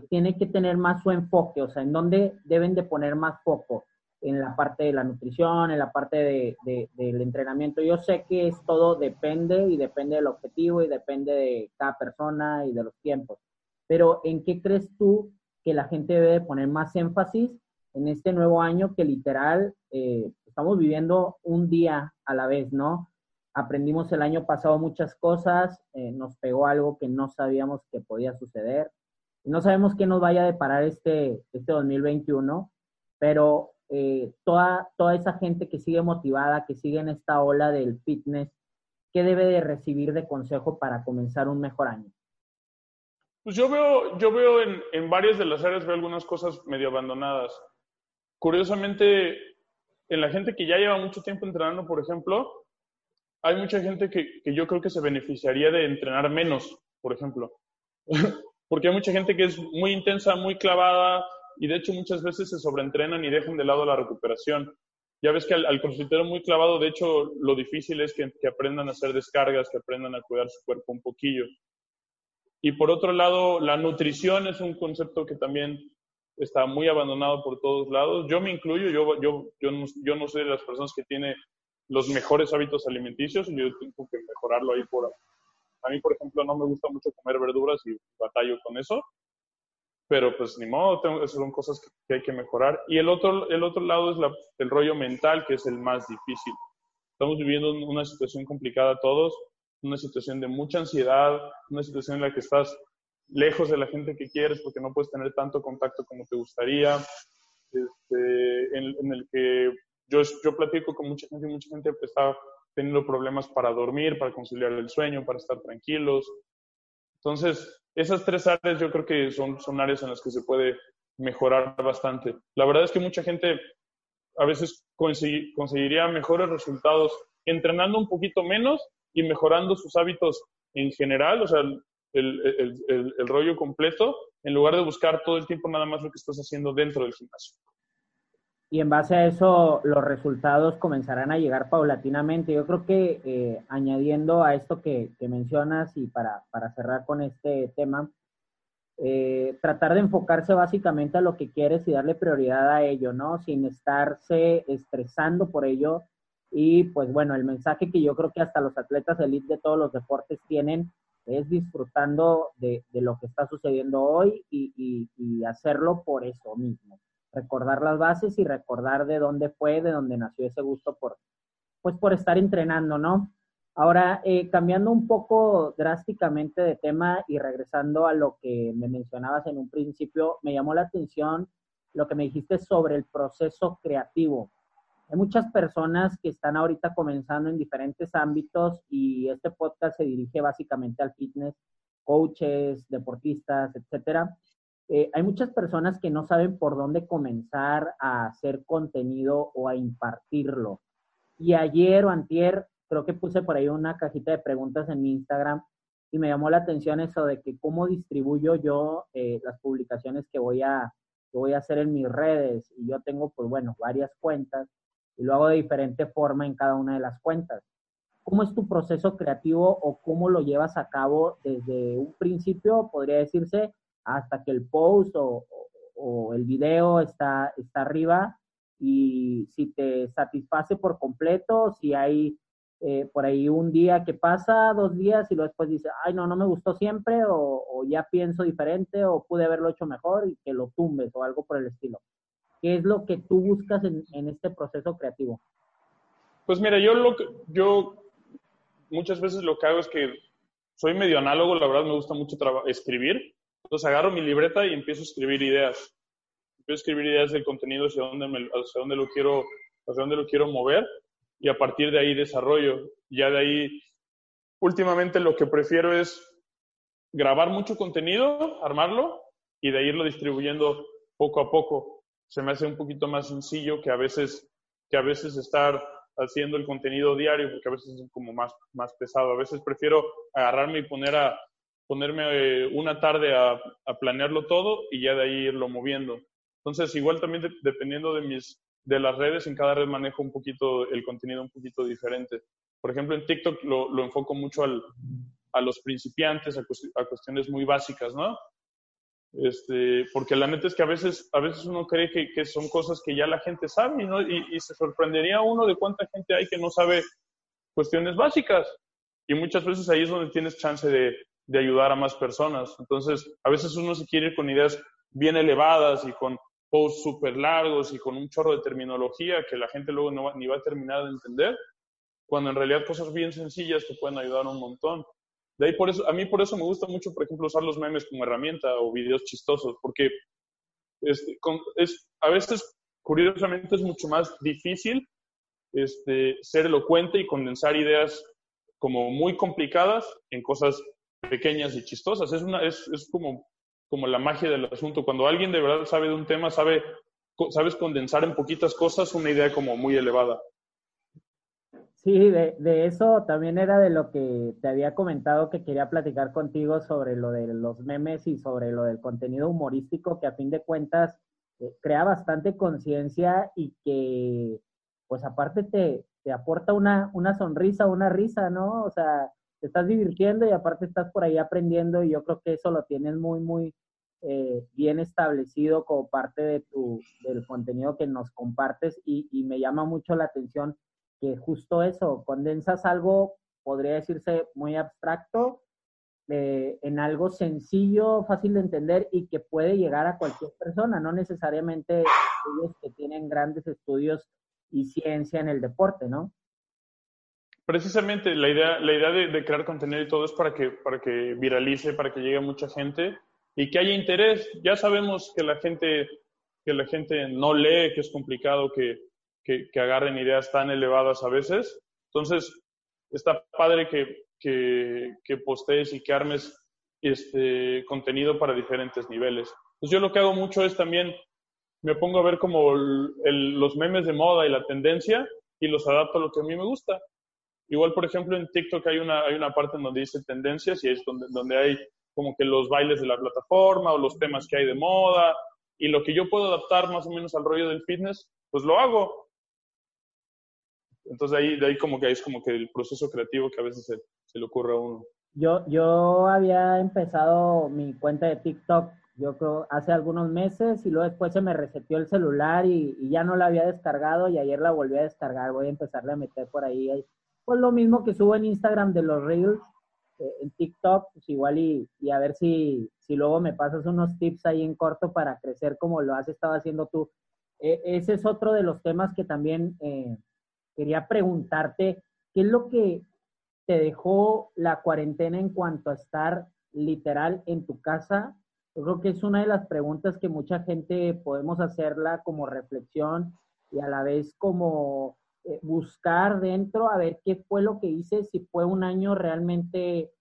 tiene que, tener más su enfoque? O sea, ¿en dónde deben de poner más foco? En la parte de la nutrición, en la parte de, del entrenamiento. Yo sé que es todo depende y depende del objetivo y depende de cada persona y de los tiempos. Pero ¿en qué crees tú que la gente debe de poner más énfasis en este nuevo año que literal eh, estamos viviendo un día a la vez, ¿no? Aprendimos el año pasado muchas cosas, eh, nos pegó algo que no sabíamos que podía suceder. No sabemos qué nos vaya a deparar este, este 2021, pero eh, toda, toda esa gente que sigue motivada, que sigue en esta ola del fitness, ¿qué debe de recibir de consejo para comenzar un mejor año? Pues yo veo, yo veo en, en varias de las áreas, veo algunas cosas medio abandonadas. Curiosamente, en la gente que ya lleva mucho tiempo entrenando, por ejemplo, hay mucha gente que, que, yo creo que se beneficiaría de entrenar menos, por ejemplo. *laughs* porque hay mucha gente que es muy intensa, muy clavada y de hecho muchas veces se sobreentrenan y dejan de lado la recuperación. Ya ves que al, al muy clavado, de hecho, lo difícil es que, que aprendan a hacer descargas, que aprendan a cuidar su cuerpo un poquillo. Y por otro lado, la nutrición es un concepto que también está muy abandonado por todos lados. Yo me incluyo, yo, yo, yo, no, yo no soy de las personas que tiene los mejores hábitos alimenticios, yo tengo que mejorarlo ahí por... A mí, por ejemplo, no me gusta mucho comer verduras y batallo con eso, pero pues ni modo, tengo, esas son cosas que, hay que mejorar. Y el otro, el otro lado es la, el rollo mental, que es el más difícil. Estamos viviendo una situación complicada todos, una situación de mucha ansiedad, una situación en la que estás lejos de la gente que quieres porque no puedes tener tanto contacto como te gustaría, este, en, el que yo, yo platico con mucha gente y mucha gente está teniendo problemas para dormir, para conciliar el sueño, para estar tranquilos. Entonces, esas tres áreas yo creo que son, son áreas en las que se puede mejorar bastante. La verdad es que mucha gente a veces conseguiría mejores resultados entrenando un poquito menos y mejorando sus hábitos en general, o sea, el, el, rollo completo, en lugar de buscar todo el tiempo nada más lo que estás haciendo dentro del gimnasio. Y en base a eso, los resultados comenzarán a llegar paulatinamente. Yo creo que eh, añadiendo a esto que, que mencionas y para, para, cerrar con este tema, eh, tratar de enfocarse básicamente a lo que quieres y darle prioridad a ello, ¿no? Sin estarse estresando por ello. Y pues bueno, el mensaje que yo creo que hasta los atletas elite de todos los deportes tienen es disfrutando de, lo que está sucediendo hoy y, hacerlo por eso mismo. Recordar las bases y recordar de dónde fue, de dónde nació ese gusto por, pues por estar entrenando, ¿no? Ahora, eh, cambiando un poco drásticamente de tema y regresando a lo que me mencionabas en un principio, me llamó la atención lo que me dijiste sobre el proceso creativo. Hay muchas personas que están ahorita comenzando en diferentes ámbitos y este podcast se dirige básicamente al fitness, coaches, deportistas, etcétera. Eh, hay muchas personas que no saben por dónde comenzar a hacer contenido o a impartirlo. Y ayer o antier creo que puse por ahí una cajita de preguntas en mi Instagram y me llamó la atención eso de que cómo distribuyo yo eh, las publicaciones que voy a que voy a hacer en mis redes y yo tengo pues bueno varias cuentas y lo hago de diferente forma en cada una de las cuentas. ¿Cómo es tu proceso creativo o cómo lo llevas a cabo desde un principio, podría decirse, hasta que el post o, el video está, está arriba y si te satisface por completo, si hay eh, por ahí un día que pasa, dos días y luego después dice, ay, no, no me gustó siempre o, o, ya pienso diferente o pude haberlo hecho mejor y que lo tumbes o algo por el estilo. ¿Qué es lo que tú buscas en, este proceso creativo? Pues mira, yo, lo yo muchas veces lo que hago es que soy medio análogo, la verdad me gusta mucho escribir. Entonces agarro mi libreta y empiezo a escribir ideas. Empiezo a escribir ideas del contenido hacia dónde, hacia dónde, lo, quiero, hacia dónde lo quiero mover y a partir de ahí desarrollo. Ya de ahí, últimamente lo que prefiero es grabar mucho contenido, armarlo y de irlo distribuyendo poco a poco se me hace un poquito más sencillo que a veces, que a veces estar haciendo el contenido diario, porque a veces es como más, más pesado. A veces prefiero agarrarme y poner a, ponerme eh, una tarde a, a, planearlo todo y ya de ahí irlo moviendo. Entonces, igual también dependiendo de, mis, de las redes, en cada red manejo un poquito el contenido un poquito diferente. Por ejemplo, en TikTok lo, lo enfoco mucho al, a los principiantes, a, a, cuestiones muy básicas, ¿no? Este, porque la neta es que a veces, a veces uno cree que, que son cosas que ya la gente sabe ¿no? y, y, se sorprendería uno de cuánta gente hay que no sabe cuestiones básicas. Y muchas veces ahí es donde tienes chance de, de ayudar a más personas. Entonces, a veces uno se quiere ir con ideas bien elevadas y con posts súper largos y con un chorro de terminología que la gente luego no ni va a terminar de entender, cuando en realidad cosas bien sencillas te pueden ayudar un montón. De ahí por eso, a mí por eso me gusta mucho, por ejemplo, usar los memes como herramienta o videos chistosos, porque este, es, a veces, curiosamente, es mucho más difícil este, ser elocuente y condensar ideas como muy complicadas en cosas pequeñas y chistosas. Es, una, es, es como, como la magia del asunto. Cuando alguien de verdad sabe de un tema, sabe, sabes condensar en poquitas cosas una idea como muy elevada. Sí, de, eso también era de lo que te había comentado que quería platicar contigo sobre lo de los memes y sobre lo del contenido humorístico que a fin de cuentas eh, crea bastante conciencia y que pues aparte te, te aporta una, una sonrisa, una risa, ¿no? O sea, te estás divirtiendo y aparte estás por ahí aprendiendo y yo creo que eso lo tienes muy, muy eh, bien establecido como parte de tu, del contenido que nos compartes y, me llama mucho la atención que justo eso, condensas algo, podría decirse muy abstracto, eh, en algo sencillo, fácil de entender y que puede llegar a cualquier persona, no necesariamente ellos que tienen grandes estudios y ciencia en el deporte, ¿no? Precisamente la idea, la idea de, crear contenido y todo es para que, para que viralice, para que llegue a mucha gente y que haya interés. Ya sabemos que la gente, que la gente no lee, que es complicado que, que, agarren ideas tan elevadas a veces. Entonces, está padre que, que, que postees y que armes este contenido para diferentes niveles. Entonces, yo lo que hago mucho es también me pongo a ver como el, los memes de moda y la tendencia y los adapto a lo que a mí me gusta. Igual, por ejemplo, en TikTok hay una, hay una parte donde dice tendencias y es donde, donde hay como que los bailes de la plataforma o los temas que hay de moda y lo que yo puedo adaptar más o menos al rollo del fitness, pues lo hago. Entonces ahí, de ahí como que es como que el proceso creativo que a veces se, se le ocurre a uno. Yo, yo había empezado mi cuenta de TikTok yo creo, hace algunos meses y luego después se me reseteó el celular y, ya no la había descargado y ayer la volví a descargar. Voy a empezarle a meter por ahí. Pues lo mismo que subo en Instagram de los Reels, eh, en TikTok, pues igual y, y, a ver si, si luego me pasas unos tips ahí en corto para crecer como lo has estado haciendo tú. E, ese es otro de los temas que también eh, quería preguntarte. ¿Qué es lo que te dejó la cuarentena en cuanto a estar literal en tu casa yo creo que es una de las preguntas que mucha gente podemos hacerla como reflexión y a la vez como eh, buscar dentro a ver qué fue lo que hice, si fue un año realmente eh,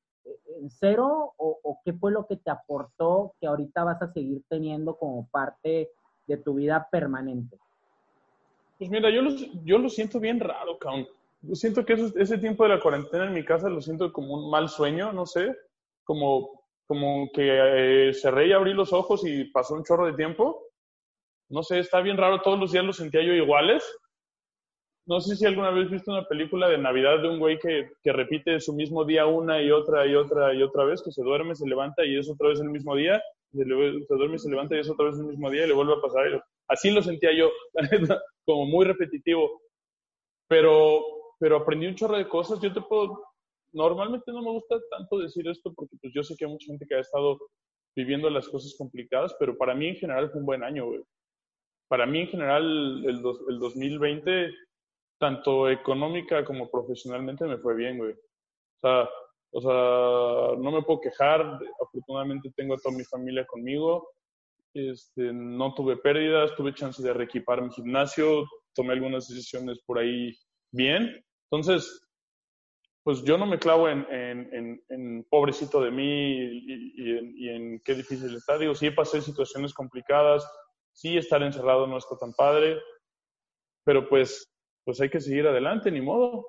en cero o, qué fue lo que te aportó que ahorita vas a seguir teniendo como parte de tu vida permanente. Pues mira, yo lo, yo lo siento bien raro, cabrón. Yo siento que ese tiempo de la cuarentena en mi casa lo siento como un mal sueño, no sé, como como que eh, cerré y abrí los ojos y pasó un chorro de tiempo. No sé, está bien raro, todos los días los sentía yo iguales. No sé si alguna vez viste una película de Navidad de un güey que, que, repite su mismo día una y otra y otra y otra vez, que se duerme, se levanta y es otra vez el mismo día, se, se duerme, se levanta y es otra vez el mismo día y le vuelve a pasar. Así lo sentía yo, *laughs* como muy repetitivo. Pero, pero aprendí un chorro de cosas. Yo te puedo normalmente no me gusta tanto decir esto porque pues yo sé que hay mucha gente que ha estado viviendo las cosas complicadas, pero para mí en general fue un buen año, güey. Para mí en general el, el 2020, tanto económica como profesionalmente, me fue bien, güey. O sea, o sea, no me puedo quejar. Afortunadamente tengo a toda mi familia conmigo. Este, no tuve pérdidas, tuve chance de reequipar mi gimnasio, tomé algunas decisiones por ahí bien. Entonces, pues yo no me clavo en, en, pobrecito de mí y, en, qué difícil está. Digo, sí pasé situaciones complicadas, sí estar encerrado no está tan padre, pero pues, pues hay que seguir adelante, ni modo.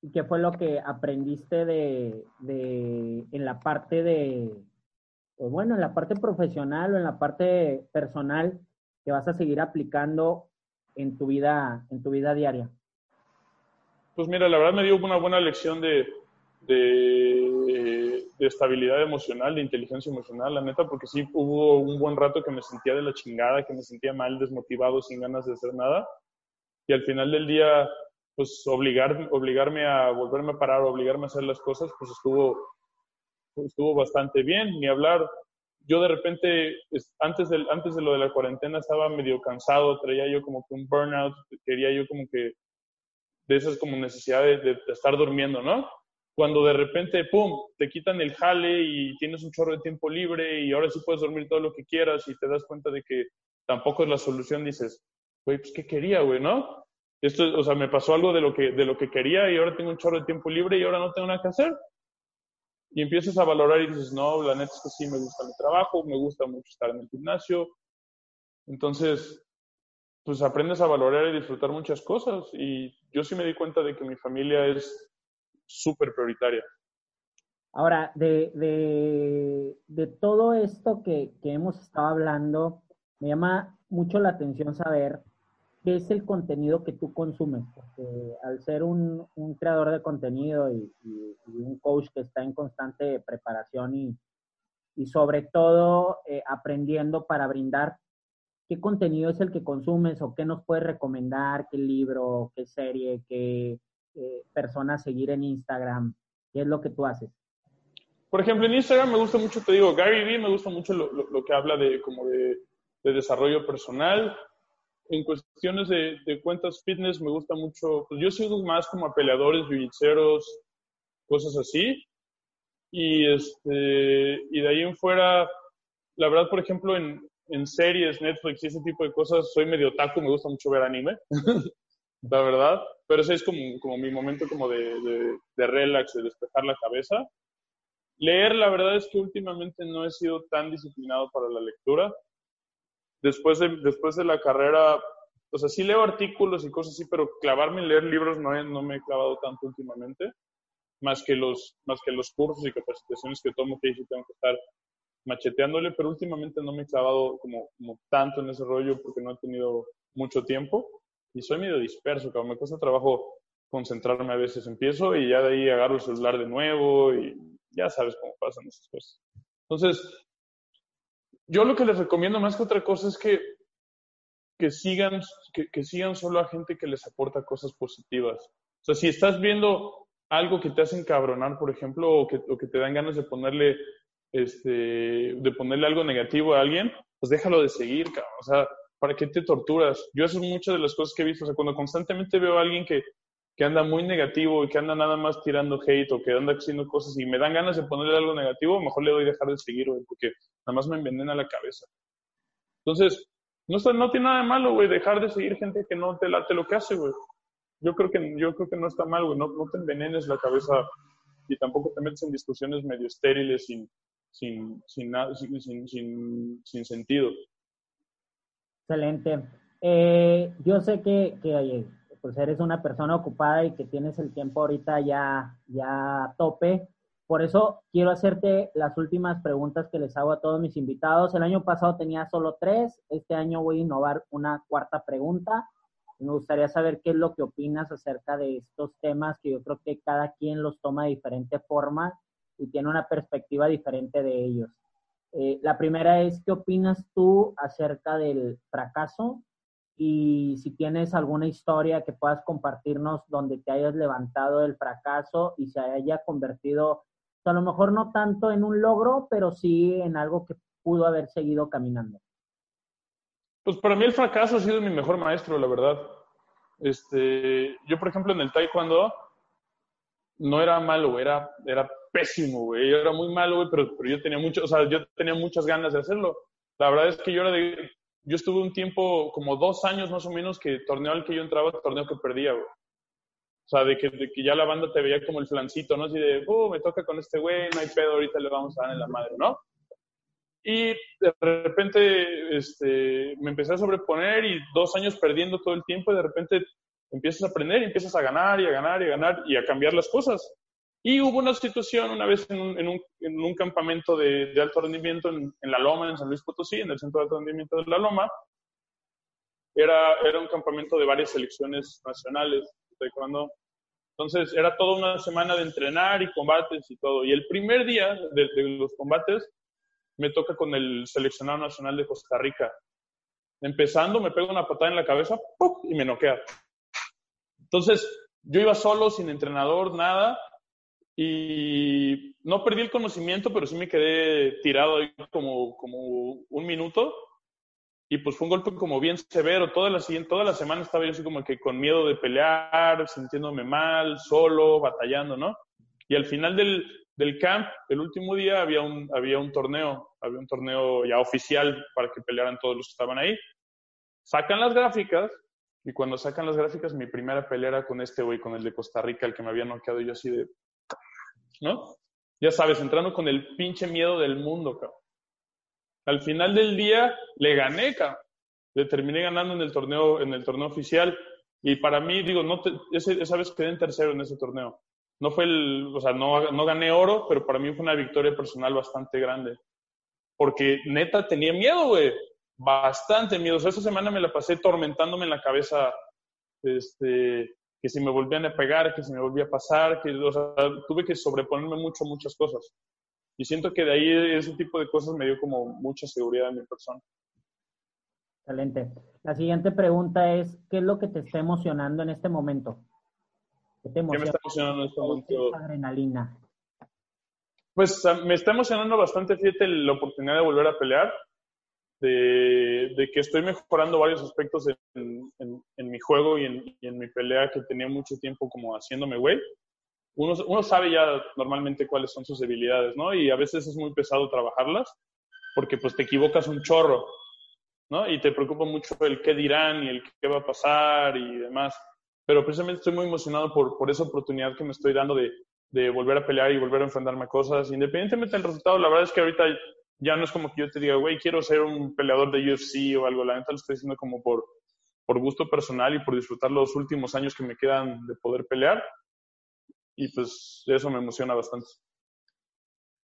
¿Y qué fue lo que aprendiste de, de, en la parte de, pues bueno, en la parte profesional o en la parte personal que vas a seguir aplicando en tu vida, en tu vida diaria? Pues mira, la verdad me dio una buena lección de, de, estabilidad emocional, de inteligencia emocional, la neta, porque sí hubo un buen rato que me sentía de la chingada, que me sentía mal, desmotivado, sin ganas de hacer nada. Y al final del día, pues obligar, obligarme a volverme a parar, obligarme a hacer las cosas, pues estuvo, estuvo bastante bien. Ni hablar, yo de repente, antes de, antes de lo de la cuarentena, estaba medio cansado, traía yo como que un burnout, quería yo como que de esas como necesidad de, estar durmiendo, ¿no? Cuando de repente, ¡pum!, te quitan el jale y tienes un chorro de tiempo libre y ahora sí puedes dormir todo lo que quieras y te das cuenta de que tampoco es la solución, dices, güey, pues ¿qué quería, güey, no? Esto, o sea, me pasó algo de lo, que, de lo que quería y ahora tengo un chorro de tiempo libre y ahora no tengo nada que hacer. Y empiezas a valorar y dices, no, la neta es que sí me gusta mi trabajo, me gusta mucho estar en el gimnasio. Entonces, pues aprendes a valorar y disfrutar muchas cosas. Y yo sí me di cuenta de que mi familia es súper prioritaria. Ahora, de, de, de todo esto que, que, hemos estado hablando, me llama mucho la atención saber qué es el contenido que tú consumes, porque al ser un, un creador de contenido y, y, un coach que está en constante preparación y, y sobre todo eh, aprendiendo para brindar, ¿qué contenido es el que consumes o qué nos puedes recomendar? ¿Qué libro, qué serie, qué eh, persona seguir en Instagram? ¿Qué es lo que tú haces? Por ejemplo, en Instagram me gusta mucho, te digo, Gary Vee, me gusta mucho lo, lo, que habla de como de, de, desarrollo personal. En cuestiones de, de, cuentas fitness me gusta mucho, pues yo sigo más como a peleadores, jiu cosas así. Y, este, y de ahí en fuera, la verdad, por ejemplo, en, en series, Netflix y ese tipo de cosas, soy medio taco, me gusta mucho ver anime, *laughs* la verdad. Pero ese es como, como mi momento como de, de, de relax, de despejar la cabeza. Leer, la verdad es que últimamente no he sido tan disciplinado para la lectura. Después de, después de la carrera, o sea, sí leo artículos y cosas así, pero clavarme en leer libros no, no me he clavado tanto últimamente, más que los, más que los cursos y capacitaciones que tomo, que sí tengo que estar macheteándole, pero últimamente no me he clavado como, como tanto en ese rollo porque no he tenido mucho tiempo y soy medio disperso, como me cuesta trabajo concentrarme a veces. Empiezo y ya de ahí agarro el celular de nuevo y ya sabes cómo pasan esas cosas. Entonces, yo lo que les recomiendo más que otra cosa es que, que, sigan, que, sigan solo a gente que les aporta cosas positivas. O sea, si estás viendo algo que te hace encabronar, por ejemplo, o que, o que te dan ganas de ponerle, este, de ponerle algo negativo a alguien, pues déjalo de seguir, cabrón. O sea, ¿para qué te torturas? Yo eso es muchas de las cosas que he visto. O sea, cuando constantemente veo a alguien que, que anda muy negativo y que anda nada más tirando hate o que anda haciendo cosas y me dan ganas de ponerle algo negativo, mejor le doy dejar de seguir, güey, porque nada más me envenena la cabeza. Entonces, no, no tiene nada de malo, güey, dejar de seguir gente que no te late lo que hace, güey. Yo creo que, yo creo que no está mal, güey, no, no te envenenes la cabeza y tampoco te metes en discusiones medio estériles sin, sin, sin, sin, sin, sin sentido. Excelente. Eh, yo sé que, que pues eres una persona ocupada y que tienes el tiempo ahorita ya, ya a tope. Por eso quiero hacerte las últimas preguntas que les hago a todos mis invitados. El año pasado tenía solo tres, este año voy a innovar una cuarta pregunta. Me gustaría saber qué es lo que opinas acerca de estos temas que yo creo que cada quien los toma de diferente forma y tiene una perspectiva diferente de ellos. Eh, la primera es, ¿qué opinas tú acerca del fracaso y si tienes alguna historia que puedas compartirnos donde te hayas levantado del fracaso y se haya convertido, a lo mejor no tanto en un logro, pero sí en algo que pudo haber seguido caminando. Pues para mí el fracaso ha sido mi mejor maestro, la verdad. Este, yo, por ejemplo, en el taekwondo no era malo, era, era pésimo, güey. Yo era muy malo, güey, pero, pero yo tenía mucho, o sea, yo tenía muchas ganas de hacerlo. La verdad es que yo era de, yo estuve un tiempo, como dos años más o menos, que torneo al que yo entraba, torneo que perdía, güey. O sea, de que, de que ya la banda te veía como el flancito, ¿no? Así de, oh, me toca con este güey, no hay pedo, ahorita le vamos a dar en la madre, ¿no? Y de repente este, me empecé a sobreponer y dos años perdiendo todo el tiempo y de repente empiezas a aprender y empiezas a ganar y a ganar y a ganar y a cambiar las cosas. Y hubo una situación una vez en un, en un, en un campamento de, de, alto rendimiento en, en, La Loma, en San Luis Potosí, en el centro de alto rendimiento de La Loma. Era, era un campamento de varias selecciones nacionales de Entonces, era toda una semana de entrenar y combates y todo. Y el primer día de, de los combates me toca con el seleccionado nacional de Costa Rica. Empezando, me pega una patada en la cabeza y me noquea. Entonces, yo iba solo, sin entrenador, nada, y no perdí el conocimiento, pero sí me quedé tirado ahí como, como un minuto. Y pues fue un golpe como bien severo. Toda la, toda la semana estaba yo así como que con miedo de pelear, sintiéndome mal, solo, batallando, ¿no? Y al final del, del camp, el último día, había un, había un torneo, había un torneo ya oficial para que pelearan todos los que estaban ahí. Sacan las gráficas y cuando sacan las gráficas, mi primera pelea era con este güey, con el de Costa Rica, el que me había noqueado yo así de, ¿no? Ya sabes, entrando con el pinche miedo del mundo, cabrón. Al final del día le gané, le terminé ganando en el torneo, en el torneo oficial. Y para mí, digo, no esa vez quedé en tercero en ese torneo. No fue el, o sea, no, gané oro, pero para mí fue una victoria personal bastante grande. Porque neta tenía miedo, güey. Bastante miedo. O sea, esa semana me la pasé tormentándome en la cabeza, este, que si me volvían a pegar, que si me volvía a pasar, que, o sea, tuve que sobreponerme mucho muchas cosas. Y siento que de ahí ese tipo de cosas me dio como mucha seguridad en mi persona. Excelente. La siguiente pregunta es, ¿qué es lo que te está emocionando en este momento? ¿Qué, te emociona? ¿Qué me está emocionando en este momento? Adrenalina. Pues me está emocionando bastante, fíjate, la oportunidad de volver a pelear, de, de que estoy mejorando varios aspectos en, en, mi juego y en, y en, mi pelea que tenía mucho tiempo como haciéndome güey. Uno, sabe ya normalmente cuáles son sus debilidades, ¿no? Y a veces es muy pesado trabajarlas porque pues te equivocas un chorro ¿no? Y te preocupa mucho el qué dirán y el qué va a pasar y demás. Pero precisamente estoy muy emocionado por, por esa oportunidad que me estoy dando de, de volver a pelear y volver a enfrentarme a cosas. Independientemente del resultado, la verdad es que ahorita ya no es como que yo te diga, güey, quiero ser un peleador de UFC o algo. La neta lo estoy diciendo como por, por gusto personal y por disfrutar los últimos años que me quedan de poder pelear. Y pues eso me emociona bastante.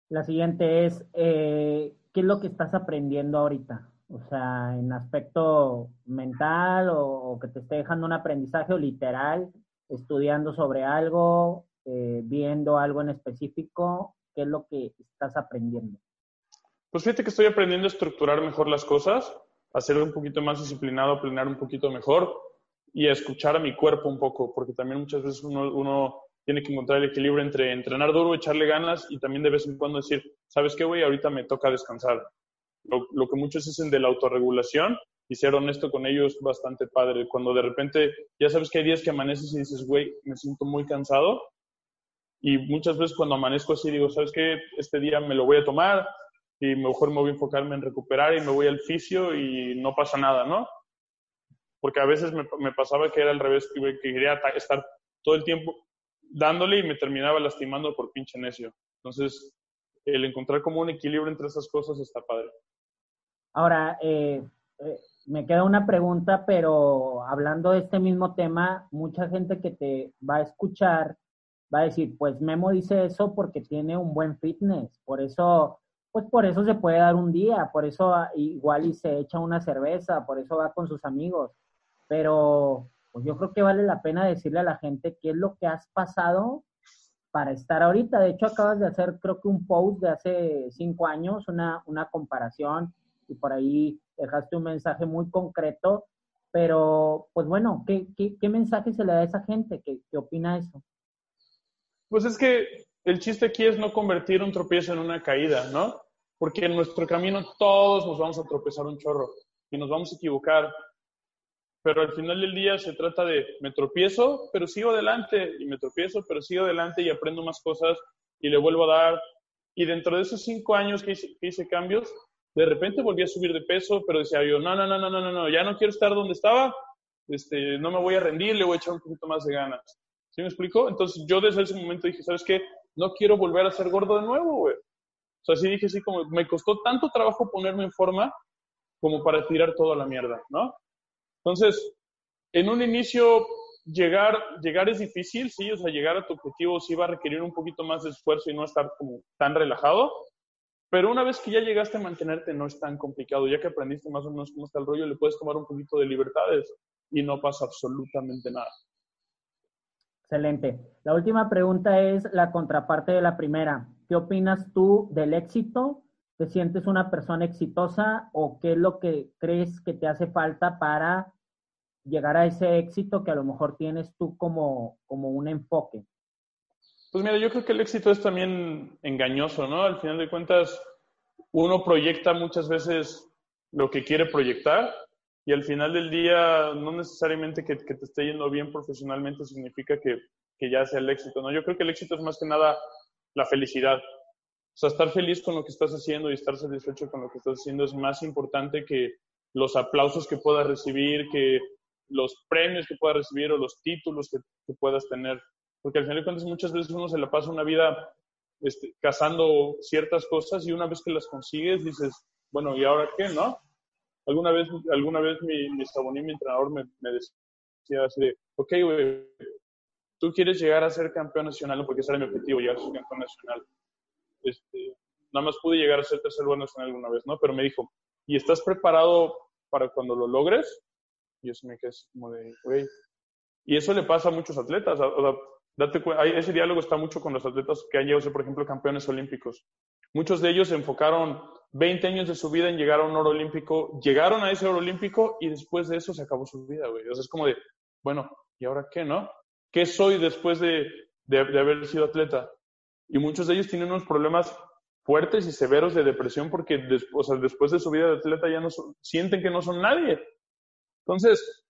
La siguiente es, eh, ¿qué es lo que estás aprendiendo ahorita? O sea, en aspecto mental o, que te esté dejando un aprendizaje o literal, estudiando sobre algo, eh, viendo algo en específico, ¿qué es lo que estás aprendiendo? Pues fíjate que estoy aprendiendo a estructurar mejor las cosas, a ser un poquito más disciplinado, a planear un poquito mejor y a escuchar a mi cuerpo un poco, porque también muchas veces uno, uno tiene que encontrar el equilibrio entre entrenar duro, echarle ganas y también de vez en cuando decir, ¿sabes qué, güey? Ahorita me toca descansar lo, que muchos dicen de la autorregulación y ser honesto con ellos bastante padre. Cuando de repente ya sabes que hay días que amaneces y dices, güey, me siento muy cansado. Y muchas veces cuando amanezco así digo, ¿sabes qué? Este día me lo voy a tomar y mejor me voy a enfocarme en recuperar y me voy al fisio y no pasa nada, ¿no? Porque a veces me, pasaba que era al revés, que quería estar todo el tiempo dándole y me terminaba lastimando por pinche necio. Entonces, el encontrar como un equilibrio entre esas cosas está padre. Ahora, eh, eh, me queda una pregunta, pero hablando de este mismo tema, mucha gente que te va a escuchar va a decir, pues Memo dice eso porque tiene un buen fitness, por eso, pues por eso se puede dar un día, por eso igual y se echa una cerveza, por eso va con sus amigos, pero pues yo creo que vale la pena decirle a la gente qué es lo que has pasado para estar ahorita. De hecho, acabas de hacer creo que un post de hace cinco años, una, una comparación y por ahí dejaste un mensaje muy concreto, pero pues bueno, ¿qué, qué, mensaje se le da a esa gente? ¿Qué, ¿Qué opina eso? Pues es que el chiste aquí es no convertir un tropiezo en una caída, ¿no? Porque en nuestro camino todos nos vamos a tropezar un chorro y nos vamos a equivocar. Pero al final del día se trata de me tropiezo, pero sigo adelante, y me tropiezo, pero sigo adelante y aprendo más cosas y le vuelvo a dar. Y dentro de esos cinco años que hice, que hice cambios, de repente volví a subir de peso, pero decía yo, no, no, no, no, no, no, ya no quiero estar donde estaba, este, no me voy a rendir, le voy a echar un poquito más de ganas. ¿Sí me explico? Entonces yo desde ese momento dije, ¿sabes qué? No quiero volver a ser gordo de nuevo, güey. O sea, sí dije así como, me costó tanto trabajo ponerme en forma como para tirar toda la mierda, ¿no? Entonces, en un inicio, llegar, llegar es difícil, sí, o sea, llegar a tu objetivo sí va a requerir un poquito más de esfuerzo y no estar como tan relajado, pero una vez que ya llegaste a mantenerte, no es tan complicado. Ya que aprendiste más o menos cómo está el rollo, le puedes tomar un poquito de libertades y no pasa absolutamente nada. Excelente. La última pregunta es la contraparte de la primera. ¿Qué opinas tú del éxito? ¿Te sientes una persona exitosa o qué es lo que crees que te hace falta para llegar a ese éxito que a lo mejor tienes tú como, como un enfoque? Pues mira, yo creo que el éxito es también engañoso, ¿no? Al final de cuentas, uno proyecta muchas veces lo que quiere proyectar y al final del día no necesariamente que, te esté yendo bien profesionalmente significa que, que, ya sea el éxito, ¿no? Yo creo que el éxito es más que nada la felicidad. O sea, estar feliz con lo que estás haciendo y estar satisfecho con lo que estás haciendo es más importante que los aplausos que puedas recibir, que los premios que puedas recibir o los títulos que, que puedas tener porque al final de cuentas muchas veces uno se le pasa una vida este, cazando ciertas cosas y una vez que las consigues dices, bueno, ¿y ahora qué, no? alguna vez, alguna vez mi, mi Saboní, mi entrenador, me, me decía así de, ok, güey, tú quieres llegar a ser campeón nacional, porque ese era mi objetivo, llegar a ser campeón nacional. Este, nada más pude llegar a ser tercer lugar nacional alguna vez, ¿no? Pero me dijo, ¿y estás preparado para cuando lo logres? Y eso me quedé como de, güey. Y eso le pasa a muchos atletas. O sea, date ese diálogo está mucho con los atletas que han llegado a ser, por ejemplo, campeones olímpicos. Muchos de ellos se enfocaron 20 años de su vida en llegar a un oro olímpico, llegaron a ese oro olímpico y después de eso se acabó su vida, güey. O sea, es como de, bueno, ¿y ahora qué, no? ¿Qué soy después de, de, haber sido atleta? Y muchos de ellos tienen unos problemas fuertes y severos de depresión porque después, después de su vida de atleta ya no sienten que no son nadie. Entonces,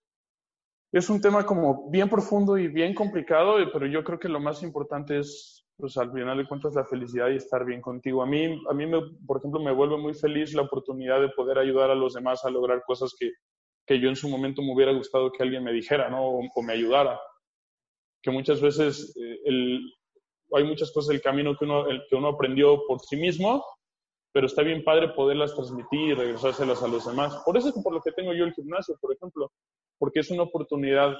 es un tema como bien profundo y bien complicado, pero yo creo que lo más importante es, pues al final de cuentas, la felicidad y estar bien contigo. A mí, a mí me, por ejemplo, me vuelve muy feliz la oportunidad de poder ayudar a los demás a lograr cosas que, que yo en su momento me hubiera gustado que alguien me dijera, ¿no? o me ayudara que muchas veces eh, el, hay muchas cosas del camino que uno, el, que uno aprendió por sí mismo, pero está bien padre poderlas transmitir y regresárselas a los demás. Por eso es por lo que tengo yo el gimnasio, por ejemplo, porque es una oportunidad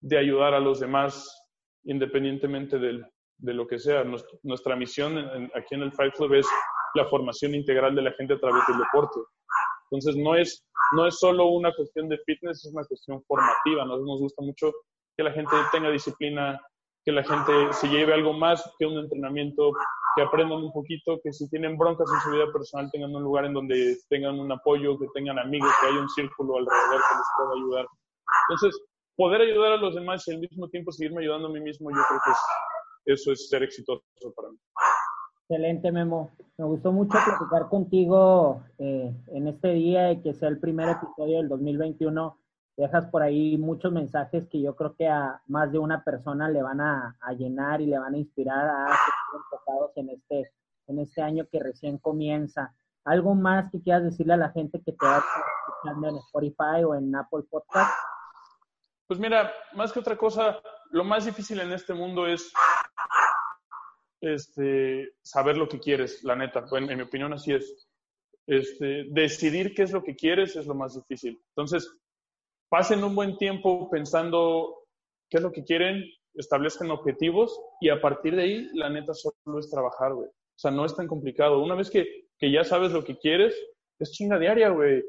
de ayudar a los demás independientemente del, de lo que sea. Nuestra, misión aquí en el Fight Club es la formación integral de la gente a través del deporte. Entonces no es, no es solo una cuestión de fitness, es una cuestión formativa. Nos, nos gusta mucho que la gente tenga disciplina, que la gente se lleve algo más que un entrenamiento, que aprendan un poquito, que si tienen broncas en su vida personal tengan un lugar en donde tengan un apoyo, que tengan amigos, que haya un círculo alrededor que les pueda ayudar. Entonces, poder ayudar a los demás y al mismo tiempo seguirme ayudando a mí mismo, yo creo que eso es ser exitoso para mí. Excelente, Memo. Me gustó mucho platicar contigo eh, en este día y que sea el primer episodio del 2021 dejas por ahí muchos mensajes que yo creo que a más de una persona le van a, llenar y le van a inspirar a ser enfocados en este, en este año que recién comienza. ¿Algo más que quieras decirle a la gente que te va escuchando en Spotify o en Apple Podcast? Pues mira, más que otra cosa, lo más difícil en este mundo es este, saber lo que quieres, la neta. En, en mi opinión así es. Este, decidir qué es lo que quieres es lo más difícil. Entonces, pasen un buen tiempo pensando qué es lo que quieren, establezcan objetivos y a partir de ahí, la neta, solo es trabajar, güey. O sea, no es tan complicado. Una vez que, que ya sabes lo que quieres, es chinga diaria, güey.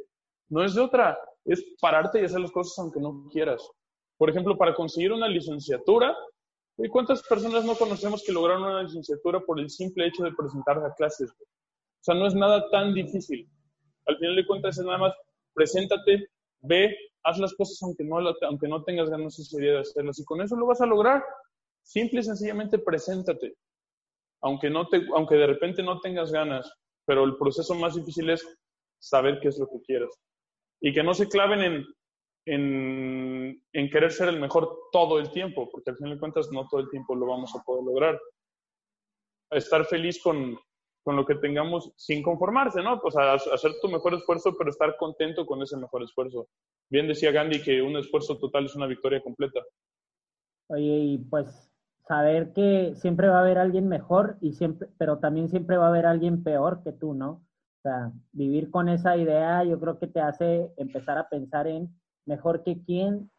No es de otra. Es pararte y hacer las cosas aunque no quieras. Por ejemplo, para conseguir una licenciatura, ¿cuántas personas no conocemos que lograron una licenciatura por el simple hecho de presentar a clases? Güey? O sea, no es nada tan difícil. Al final de cuentas es nada más, preséntate, ve, haz las cosas aunque no, aunque no tengas ganas de hacerlas. Y con eso lo vas a lograr. Simple y sencillamente preséntate. Aunque, no te, aunque de repente no tengas ganas, pero el proceso más difícil es saber qué es lo que quieres. Y que no se claven en, en, en, querer ser el mejor todo el tiempo, porque al final de cuentas no todo el tiempo lo vamos a poder lograr. Estar feliz con, con lo que tengamos sin conformarse, ¿no? Pues hacer tu mejor esfuerzo, pero estar contento con ese mejor esfuerzo. Bien decía Gandhi que un esfuerzo total es una victoria completa. Oye, pues saber que siempre va a haber alguien mejor y siempre, pero también siempre va a haber alguien peor que tú, ¿no? O sea, vivir con esa idea yo creo que te hace empezar a pensar en mejor que quién,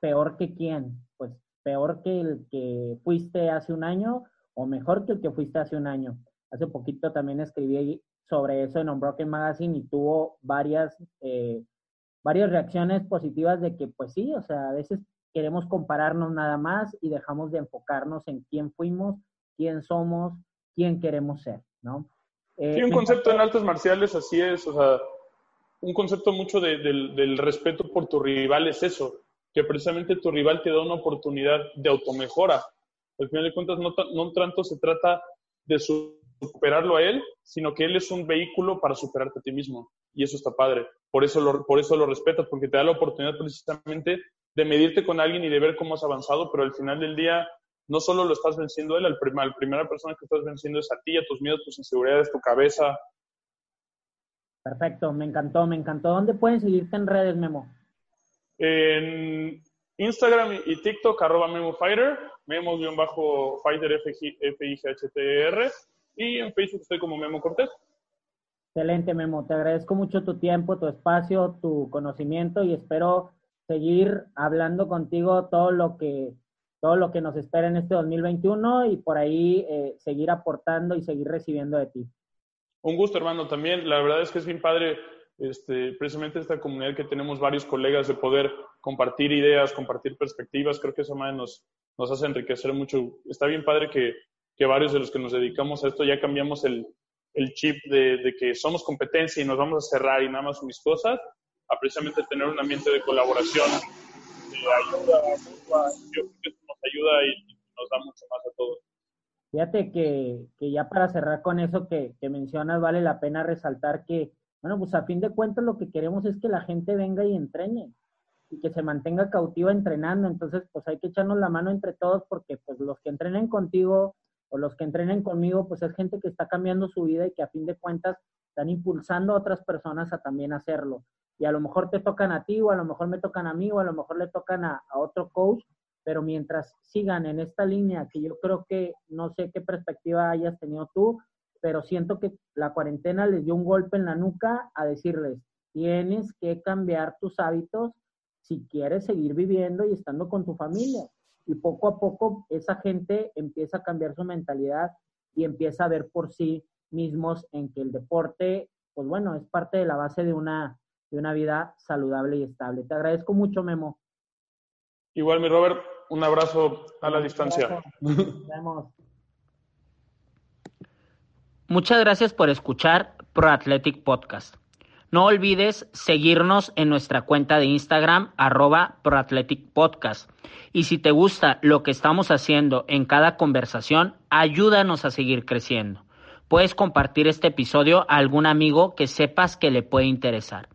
peor que quién. Pues peor que el que fuiste hace un año o mejor que el que fuiste hace un año. Hace poquito también escribí sobre eso en Unbroken Magazine y tuvo varias eh, varias reacciones positivas de que, pues sí, o sea, a veces queremos compararnos nada más y dejamos de enfocarnos en quién fuimos, quién somos, quién queremos ser, ¿no? Eh, sí, un concepto en artes marciales así es, o sea, un concepto mucho del respeto por tu rival es eso, que precisamente tu rival te da una oportunidad de automejora. Al final de cuentas, no, no tanto se trata de superarlo a él, sino que él es un vehículo para superarte a ti mismo. Y eso está padre por eso lo, por eso lo respetas, porque te da la oportunidad precisamente de medirte con alguien y de ver cómo has avanzado, pero al final del día no solo lo estás venciendo él, al la primera persona que estás venciendo es a ti, a tus miedos, tus inseguridades, tu cabeza. Perfecto, me encantó, me encantó. ¿Dónde pueden seguirte en redes, Memo? En Instagram y TikTok, arroba MemoFighter, Memo-Fighter F-I-G-H-T-E-R, y en Facebook estoy como Memo Cortés. Excelente, Memo. Te agradezco mucho tu tiempo, tu espacio, tu conocimiento y espero seguir hablando contigo todo lo que todo lo que nos espera en este 2021 y por ahí eh, seguir aportando y seguir recibiendo de ti. Un gusto, hermano, también. La verdad es que es bien padre, este, precisamente esta comunidad que tenemos varios colegas de poder compartir ideas, compartir perspectivas. Creo que eso más nos, nos hace enriquecer mucho. Está bien padre que, que varios de los que nos dedicamos a esto ya cambiamos el, el chip de, que somos competencia y nos vamos a cerrar y nada más mis cosas, a precisamente tener un ambiente de colaboración, de ayuda yo creo que nos ayuda y, nos da mucho más a todos. Fíjate que, ya para cerrar con eso que, que, mencionas, vale la pena resaltar que, bueno, pues a fin de cuentas lo que queremos es que la gente venga y entrene y que se mantenga cautiva entrenando. Entonces, pues hay que echarnos la mano entre todos porque pues los que entrenen contigo o los que entrenen conmigo, pues es gente que está cambiando su vida y que a fin de cuentas están impulsando a otras personas a también hacerlo. Y a lo mejor te tocan a ti, o a lo mejor me tocan a mí, o a lo mejor le tocan a, otro coach, pero mientras sigan en esta línea, que yo creo que no sé qué perspectiva hayas tenido tú, pero siento que la cuarentena les dio un golpe en la nuca a decirles, tienes que cambiar tus hábitos si quieres seguir viviendo y estando con tu familia y poco a poco esa gente empieza a cambiar su mentalidad y empieza a ver por sí mismos en que el deporte, pues bueno, es parte de la base de una, de una vida saludable y estable. Te agradezco mucho, Memo. Igual, mi Robert, un abrazo a la distancia. Nos vemos. Muchas gracias por escuchar Pro Athletic Podcast. No olvides seguirnos en nuestra cuenta de Instagram, arroba. Y si te gusta lo que estamos haciendo en cada conversación, ayúdanos a seguir creciendo. Puedes compartir este episodio a algún amigo que sepas que le puede interesar.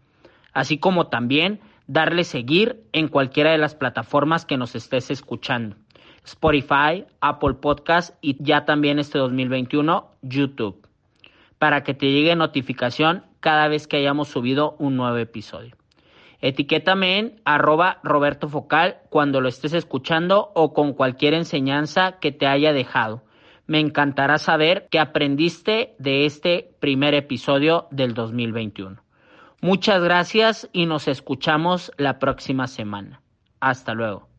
Así como también darle seguir en cualquiera de las plataformas que nos estés escuchando. Spotify, Apple Podcast y ya también este 2021 YouTube. Para que te llegue notificación cada vez que hayamos subido un nuevo episodio. Etiquétame en arroba Roberto Focal cuando lo estés escuchando o con cualquier enseñanza que te haya dejado. Me encantará saber qué aprendiste de este primer episodio del 2021. Muchas gracias y nos escuchamos la próxima semana. Hasta luego.